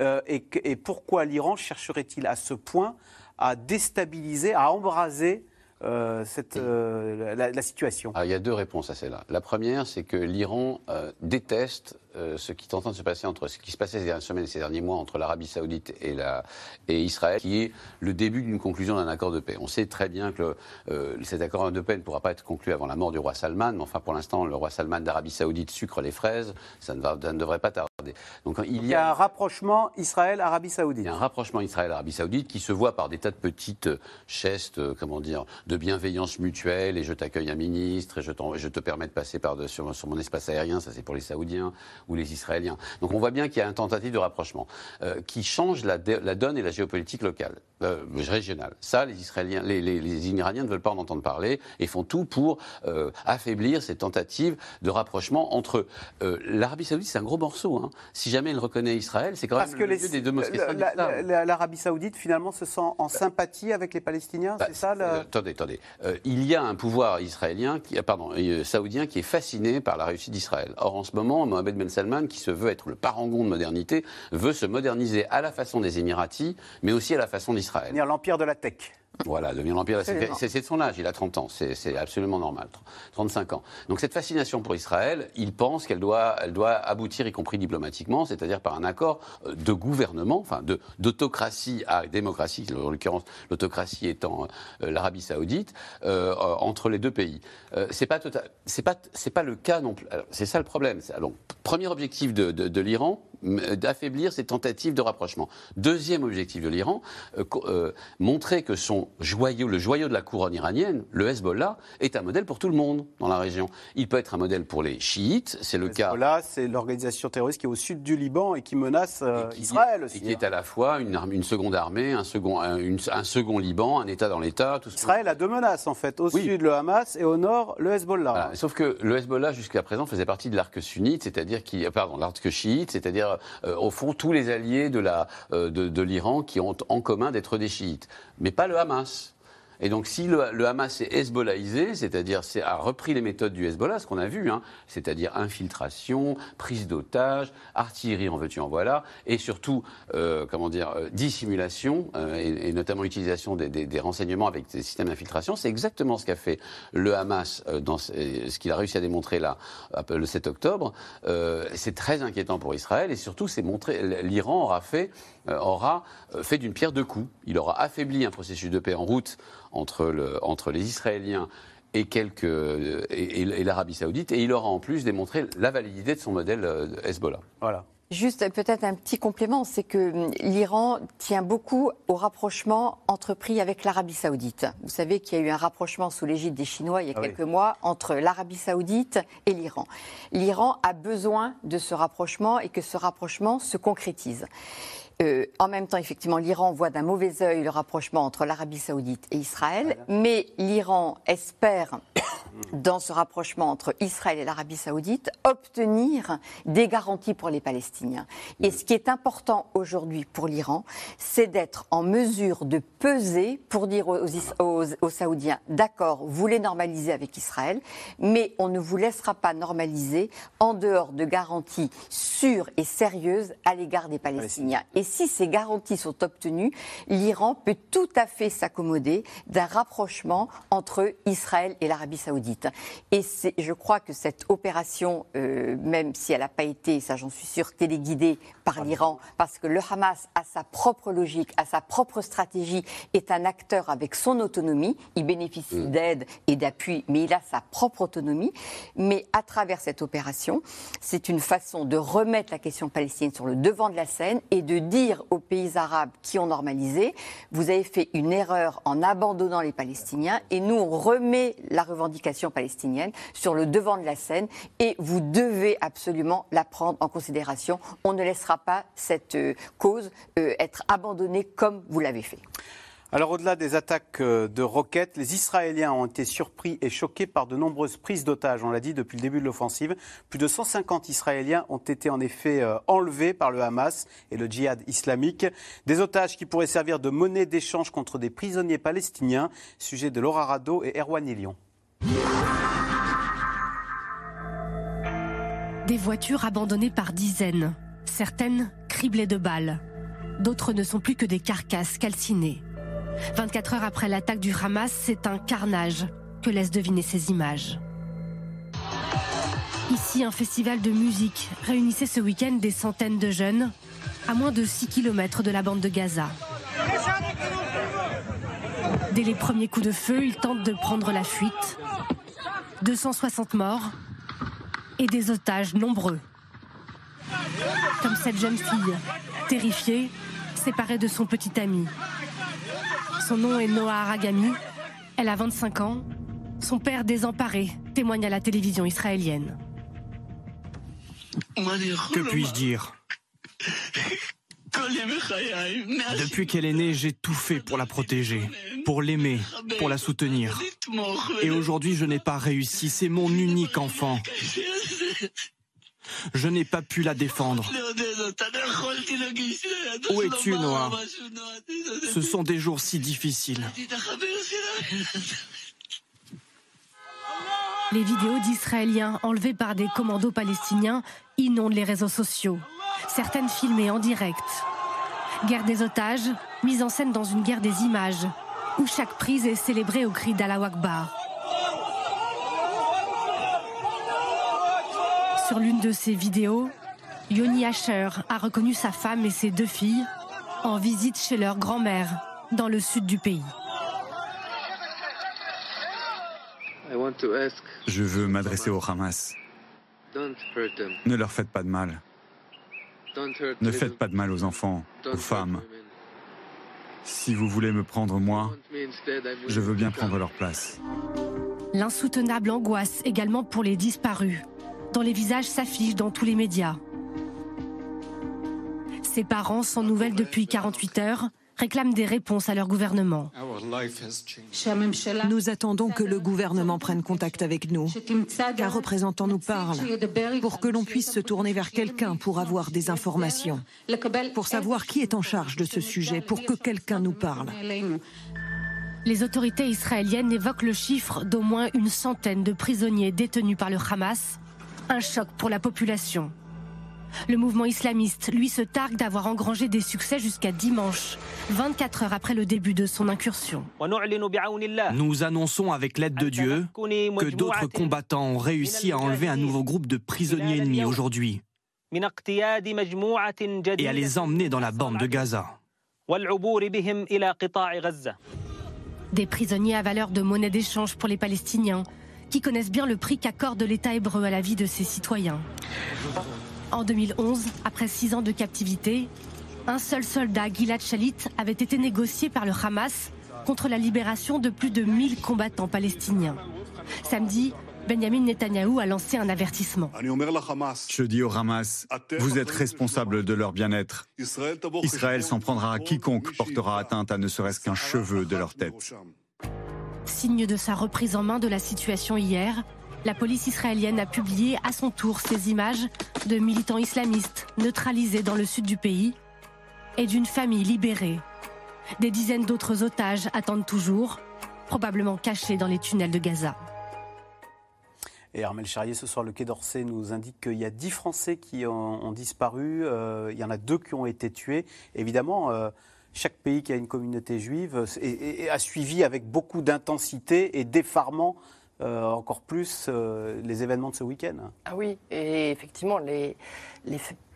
euh, et, pourquoi l'Iran chercherait-il à ce point à déstabiliser, à embraser euh, cette, euh, la, situation? Il y a deux réponses à celle-là. La première, c'est que l'Iran déteste euh, ce qui est en train de se passer entre ce qui se passait ces dernières semaines et ces derniers mois entre l'Arabie Saoudite et, la, et Israël, qui est le début d'une conclusion d'un accord de paix. On sait très bien que euh, cet accord de paix ne pourra pas être conclu avant la mort du roi Salman, mais enfin pour l'instant, le roi Salman d'Arabie Saoudite sucre les fraises, ça ne, va, ne devrait pas tarder. Donc il y, a, un rapprochement Israël-Arabie Saoudite. Il y a un rapprochement Israël-Arabie Saoudite qui se voit par des tas de petites gestes, euh, comment dire, de bienveillance mutuelle, et je t'accueille un ministre, et je, je, te permets de passer par de, sur, sur mon espace aérien, ça c'est pour les Saoudiens, ou les Israéliens. Donc on voit bien qu'il y a une tentative de rapprochement euh, qui change la, donne et la géopolitique locale, euh, régionale. Ça, les Israéliens, les, Iraniens ne veulent pas en entendre parler et font tout pour euh, affaiblir ces tentatives de rapprochement entre l'Arabie Saoudite. C'est un gros morceau. Hein. Si jamais elle reconnaît Israël, c'est quand même le les, des deux mosquées. L'Arabie Saoudite finalement se sent en sympathie avec les Palestiniens, bah, c'est ça Attendez, attendez. il y a un pouvoir israélien, qui, pardon, saoudien, qui est fasciné par la réussite d'Israël. Or en ce moment, Mohamed Ben Salman qui se veut être le parangon de modernité, veut se moderniser à la façon des Émiratis, mais aussi à la façon d'Israël. L'empire de la tech. Voilà, devient l'Empire. C'est de son âge, il a 30 ans, c'est absolument normal, 35 ans. Donc cette fascination pour Israël, il pense qu'elle doit, elle doit aboutir, y compris diplomatiquement, c'est-à-dire par un accord euh, de gouvernement, enfin d'autocratie à démocratie, en l'occurrence l'autocratie étant euh, l'Arabie saoudite, euh, entre les deux pays. c'est pas, tota-, pas, pas le cas non plus. C'est ça le problème. Alors, premier objectif de, de l'Iran, d'affaiblir ces tentatives de rapprochement. Deuxième objectif de l'Iran, euh, euh, montrer que son joyau, le joyau de la couronne iranienne, le Hezbollah, est un modèle pour tout le monde dans la région. Il peut être un modèle pour les chiites, c'est le, cas. Hezbollah, c'est l'organisation terroriste qui est au sud du Liban et qui menace euh, Israël aussi. Et qui est à la fois une, une seconde armée, un second, un, second Liban, un État dans l'État. Israël a deux menaces en fait, au sud le Hamas et au nord le Hezbollah. Sauf que le Hezbollah jusqu'à présent faisait partie de l'arc sunnite, c'est-à-dire qui, pardon, l'arc chiite, c'est-à-dire euh, au fond, tous les alliés de l'Iran qui ont en commun d'être des chiites, mais pas le Hamas. Et donc, si le, Hamas est hezbollahisé, c'est-à-dire a repris les méthodes du Hezbollah, ce qu'on a vu, hein, c'est-à-dire infiltration, prise d'otages, artillerie en veux-tu en voilà, et surtout, euh, comment dire, euh, dissimulation, euh, et, notamment utilisation des, renseignements avec des systèmes d'infiltration, c'est exactement ce qu'a fait le Hamas dans ce, qu'il a réussi à démontrer là, le 7 octobre. c'est très inquiétant pour Israël, et surtout, c'est montré, l'Iran aura fait, aura fait d'une pierre deux coups. Il aura affaibli un processus de paix en route entre, le, entre les Israéliens et, quelques, et, l'Arabie saoudite, et il aura en plus démontré la validité de son modèle euh, Hezbollah. Voilà. Juste peut-être un petit complément, c'est que hum, l'Iran tient beaucoup au rapprochement entrepris avec l'Arabie saoudite. Vous savez qu'il y a eu un rapprochement sous l'égide des Chinois il y a ah quelques mois entre l'Arabie saoudite et l'Iran. L'Iran a besoin de ce rapprochement et que ce rapprochement se concrétise. Euh, en même temps, effectivement, l'Iran voit d'un mauvais œil le rapprochement entre l'Arabie saoudite et Israël, mais l'Iran espère, dans ce rapprochement entre Israël et l'Arabie saoudite, obtenir des garanties pour les Palestiniens. Et ce qui est important aujourd'hui pour l'Iran, c'est d'être en mesure de peser pour dire aux, aux Saoudiens, d'accord, vous les normalisez avec Israël, mais on ne vous laissera pas normaliser en dehors de garanties sûres et sérieuses à l'égard des Palestiniens. Et si ces garanties sont obtenues, l'Iran peut tout à fait s'accommoder d'un rapprochement entre Israël et l'Arabie saoudite. Et je crois que cette opération, euh, même si elle n'a pas été, ça j'en suis sûre, téléguidée par l'Iran, parce que le Hamas a sa propre logique, a sa propre stratégie, est un acteur avec son autonomie, il bénéficie mm. d'aide et d'appui, mais il a sa propre autonomie. Mais à travers cette opération, c'est une façon de remettre la question palestinienne sur le devant de la scène et de dire aux pays arabes qui ont normalisé, vous avez fait une erreur en abandonnant les Palestiniens et nous, on remet la revendication palestinienne sur le devant de la scène et vous devez absolument la prendre en considération. On ne laissera pas cette euh, cause euh, être abandonnée comme vous l'avez fait. Alors au-delà des attaques euh, de roquettes, les Israéliens ont été surpris et choqués par de nombreuses prises d'otages. On l'a dit depuis le début de l'offensive. Plus de 150 Israéliens ont été en effet enlevés par le Hamas et le djihad islamique. Des otages qui pourraient servir de monnaie d'échange contre des prisonniers palestiniens. Sujet de Laura Rado et Erwan Lyon. Des voitures abandonnées par dizaines, certaines criblées de balles. D'autres ne sont plus que des carcasses calcinées. 24 heures après l'attaque du Hamas, c'est un carnage que laissent deviner ces images. Ici, un festival de musique réunissait ce week-end des centaines de jeunes à moins de 6 km de la bande de Gaza. Dès les premiers coups de feu, ils tentent de prendre la fuite. 260 morts et des otages nombreux. Comme cette jeune fille, terrifiée, séparée de son petit ami. Son nom est Noah Aragami. Elle a 25 ans. Son père désemparé témoigne à la télévision israélienne. Que puis-je dire? Depuis qu'elle est née, j'ai tout fait pour la protéger, pour l'aimer, pour la soutenir. Et aujourd'hui, je n'ai pas réussi. C'est mon unique enfant. Je n'ai pas pu la défendre. Où es-tu, Noah Ce sont des jours si difficiles. Les vidéos d'Israéliens enlevés par des commandos palestiniens inondent les réseaux sociaux. Certaines filmées en direct. Guerre des otages, mise en scène dans une guerre des images, où chaque prise est célébrée au cri d'Allah Akbar. Sur l'une de ces vidéos, Yoni Asher a reconnu sa femme et ses deux filles en visite chez leur grand-mère dans le sud du pays. Je veux m'adresser au Hamas. Ne leur faites pas de mal. Ne faites pas de mal aux enfants, aux femmes. Si vous voulez me prendre moi, je veux bien prendre leur place. L'insoutenable angoisse également pour les disparus dont les visages s'affichent dans tous les médias. Ses parents, sans nouvelles depuis 48 heures, réclament des réponses à leur gouvernement. Nous attendons que le gouvernement prenne contact avec nous, qu'un représentant nous parle, pour que l'on puisse se tourner vers quelqu'un pour avoir des informations, pour savoir qui est en charge de ce sujet, pour que quelqu'un nous parle. Les autorités israéliennes évoquent le chiffre d'au moins une centaine de prisonniers détenus par le Hamas un choc pour la population. Le mouvement islamiste, lui, se targue d'avoir engrangé des succès jusqu'à dimanche, 24 heures après le début de son incursion. Nous annonçons avec l'aide de Dieu que d'autres combattants ont réussi à enlever un nouveau groupe de prisonniers ennemis aujourd'hui et à les emmener dans la bande de Gaza. Des prisonniers à valeur de monnaie d'échange pour les Palestiniens, qui connaissent bien le prix qu'accorde l'État hébreu à la vie de ses citoyens. En 2011, après six ans de captivité, un seul soldat, Gilad Shalit, avait été négocié par le Hamas contre la libération de plus de 1000 combattants palestiniens. Samedi, Benjamin Netanyahou a lancé un avertissement. Je dis au Hamas, vous êtes responsable de leur bien-être. Israël s'en prendra à quiconque portera atteinte à ne serait-ce qu'un cheveu de leur tête. Signe de sa reprise en main de la situation hier, la police israélienne a publié à son tour ces images de militants islamistes neutralisés dans le sud du pays et d'une famille libérée. Des dizaines d'autres otages attendent toujours, probablement cachés dans les tunnels de Gaza. Et Armel Charrier, ce soir, le Quai d'Orsay nous indique qu'il y a dix Français qui ont, disparu. Euh, il y en a deux qui ont été tués. Évidemment, euh, chaque pays qui a une communauté juive a suivi avec beaucoup d'intensité et d'effarement euh, encore plus euh, les événements de ce week-end. Ah oui, et effectivement, les,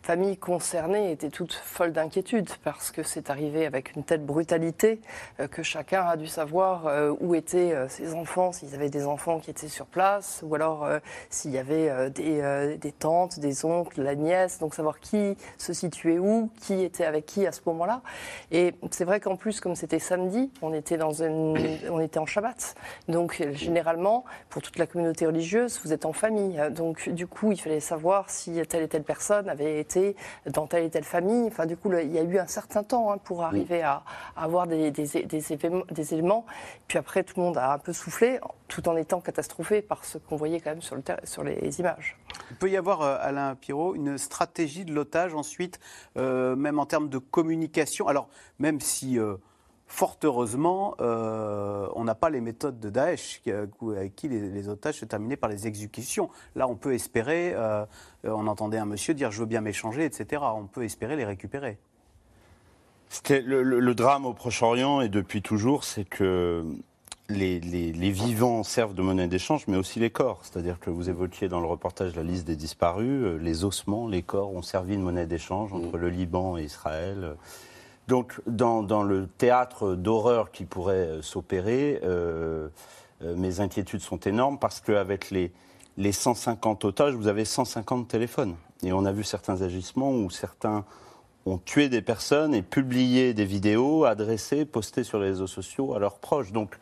familles concernées étaient toutes folles d'inquiétude parce que c'est arrivé avec une telle brutalité euh, que chacun a dû savoir euh, où étaient euh, ses enfants, s'ils avaient des enfants qui étaient sur place, ou alors s'il y avait des, tantes, des oncles, la nièce, donc savoir qui se situait où, qui était avec qui à ce moment-là. Et c'est vrai qu'en plus, comme c'était samedi, on était, dans une, on était en Shabbat. Donc généralement, pour toute la communauté religieuse, vous êtes en famille. Donc du coup, il fallait savoir si telle et telle personne avait été dans telle et telle famille. Enfin, du coup, il y a eu un certain temps hein, pour arriver à, avoir des, des, éléments, Puis après, tout le monde a un peu soufflé, tout en étant catastrophé par ce qu'on voyait quand même sur, le sur les images. Il peut y avoir, euh, Alain Pirot, une stratégie de l'otage ensuite, euh, même en termes de communication. Alors, même si... Euh, fort heureusement, euh, on n'a pas les méthodes de Daesh, avec qui les, otages se terminaient par les exécutions. Là, on peut espérer, euh, on entendait un monsieur dire je veux bien m'échanger, etc. On peut espérer les récupérer. Le, le, drame au Proche-Orient, et depuis toujours, c'est que les, vivants servent de monnaie d'échange, mais aussi les corps. C'est-à-dire que vous évoquiez dans le reportage la liste des disparus, euh, les ossements, les corps ont servi de monnaie d'échange entre le Liban et Israël. Donc, dans, le théâtre d'horreur qui pourrait euh, s'opérer, euh, euh, mes inquiétudes sont énormes parce qu'avec les, les 150 otages, vous avez 150 téléphones. Et on a vu certains agissements où certains ont tué des personnes et publié des vidéos adressées, postées sur les réseaux sociaux à leurs proches. Donc,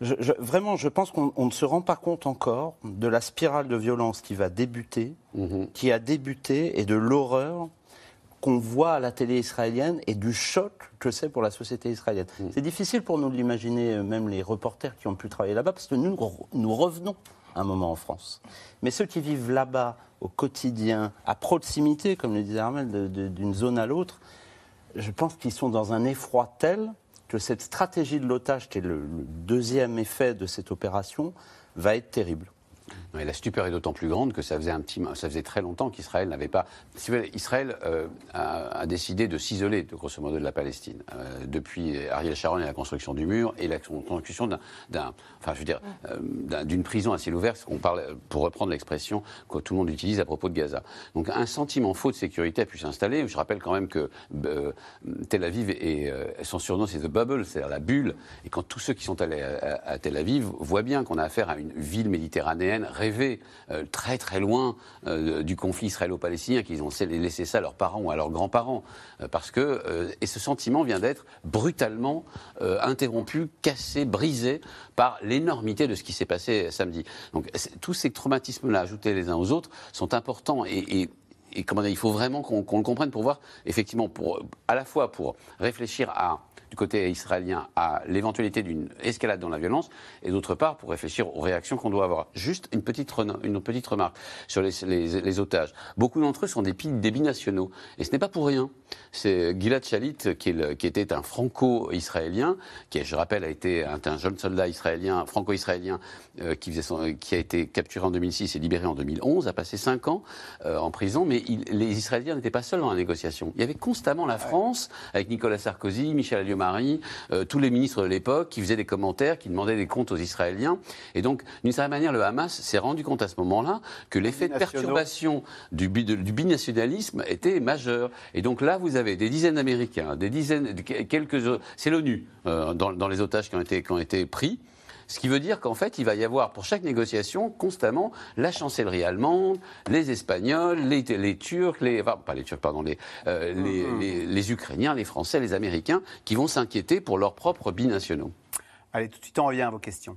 vraiment, je pense qu'on ne se rend pas compte encore de la spirale de violence qui va débuter, mm-hmm. qui a débuté, et de l'horreur qu'on voit à la télé israélienne et du choc que c'est pour la société israélienne. Mm. C'est difficile pour nous de l'imaginer, euh, même les reporters qui ont pu travailler là-bas, parce que nous, nous revenons un moment en France. Mais ceux qui vivent là-bas, au quotidien, à proximité, comme le disait Armel, d'une zone à l'autre, je pense qu'ils sont dans un effroi tel que cette stratégie de l'otage, qui est le deuxième effet de cette opération, va être terrible la stupeur est d'autant plus grande que ça faisait, un petit, ça faisait très longtemps qu'Israël n'avait pas. Israël euh, a, décidé de s'isoler, de grosso modo, de la Palestine. Euh, depuis Ariel Sharon et la construction du mur et la construction d'un, enfin, je veux dire, euh, d'une prison à ciel ouvert, qu'on parle, pour reprendre l'expression que tout le monde utilise à propos de Gaza. Donc un sentiment faux de sécurité a pu s'installer. Je rappelle quand même que Tel Aviv et son surnom c'est the bubble, c'est-à-dire la bulle. Et quand tous ceux qui sont allés à, à Tel Aviv voient bien qu'on a affaire à une ville méditerranéenne rêver euh, très très loin euh, du conflit israélo-palestinien, qu'ils ont laissé ça à leurs parents ou à leurs grands-parents. Euh, parce que, et ce sentiment vient d'être brutalement interrompu, cassé, brisé par l'énormité de ce qui s'est passé samedi. Donc tous ces traumatismes-là, ajoutés les uns aux autres, sont importants et, il faut vraiment qu'on le comprenne pour voir, effectivement, à la fois pour réfléchir à du côté israélien à l'éventualité d'une escalade dans la violence, et d'autre part pour réfléchir aux réactions qu'on doit avoir. Juste une petite, une petite remarque sur les, les, otages. Beaucoup d'entre eux sont des, des binationaux, et ce n'est pas pour rien. C'est Gilad Shalit, qui, qui, était un franco-israélien, qui, je rappelle, a été un, jeune soldat israélien, franco-israélien, euh, qui, qui, a été capturé en 2006 et libéré en 2011, a passé cinq ans euh, en prison, mais les Israéliens n'étaient pas seuls dans la négociation. Il y avait constamment la France, avec Nicolas Sarkozy, Michel Alliot Marie, euh, tous les ministres de l'époque qui faisaient des commentaires, qui demandaient des comptes aux Israéliens. Et donc, d'une certaine manière, le Hamas s'est rendu compte à ce moment-là que l'effet de perturbation du, du, binationalisme était majeur. Et donc là, vous avez des dizaines d'Américains, des dizaines, quelques, c'est l'ONU euh, dans, dans, les otages qui ont été, qui ont été pris. Ce qui veut dire qu'en fait, il va y avoir pour chaque négociation constamment la chancellerie allemande, les Espagnols, les, les Turcs, les, enfin, pas les Turcs, pardon, les, euh, mm-hmm. les, les, Ukrainiens, les Français, les Américains, qui vont s'inquiéter pour leurs propres binationaux. Allez, tout de suite, on revient à vos questions.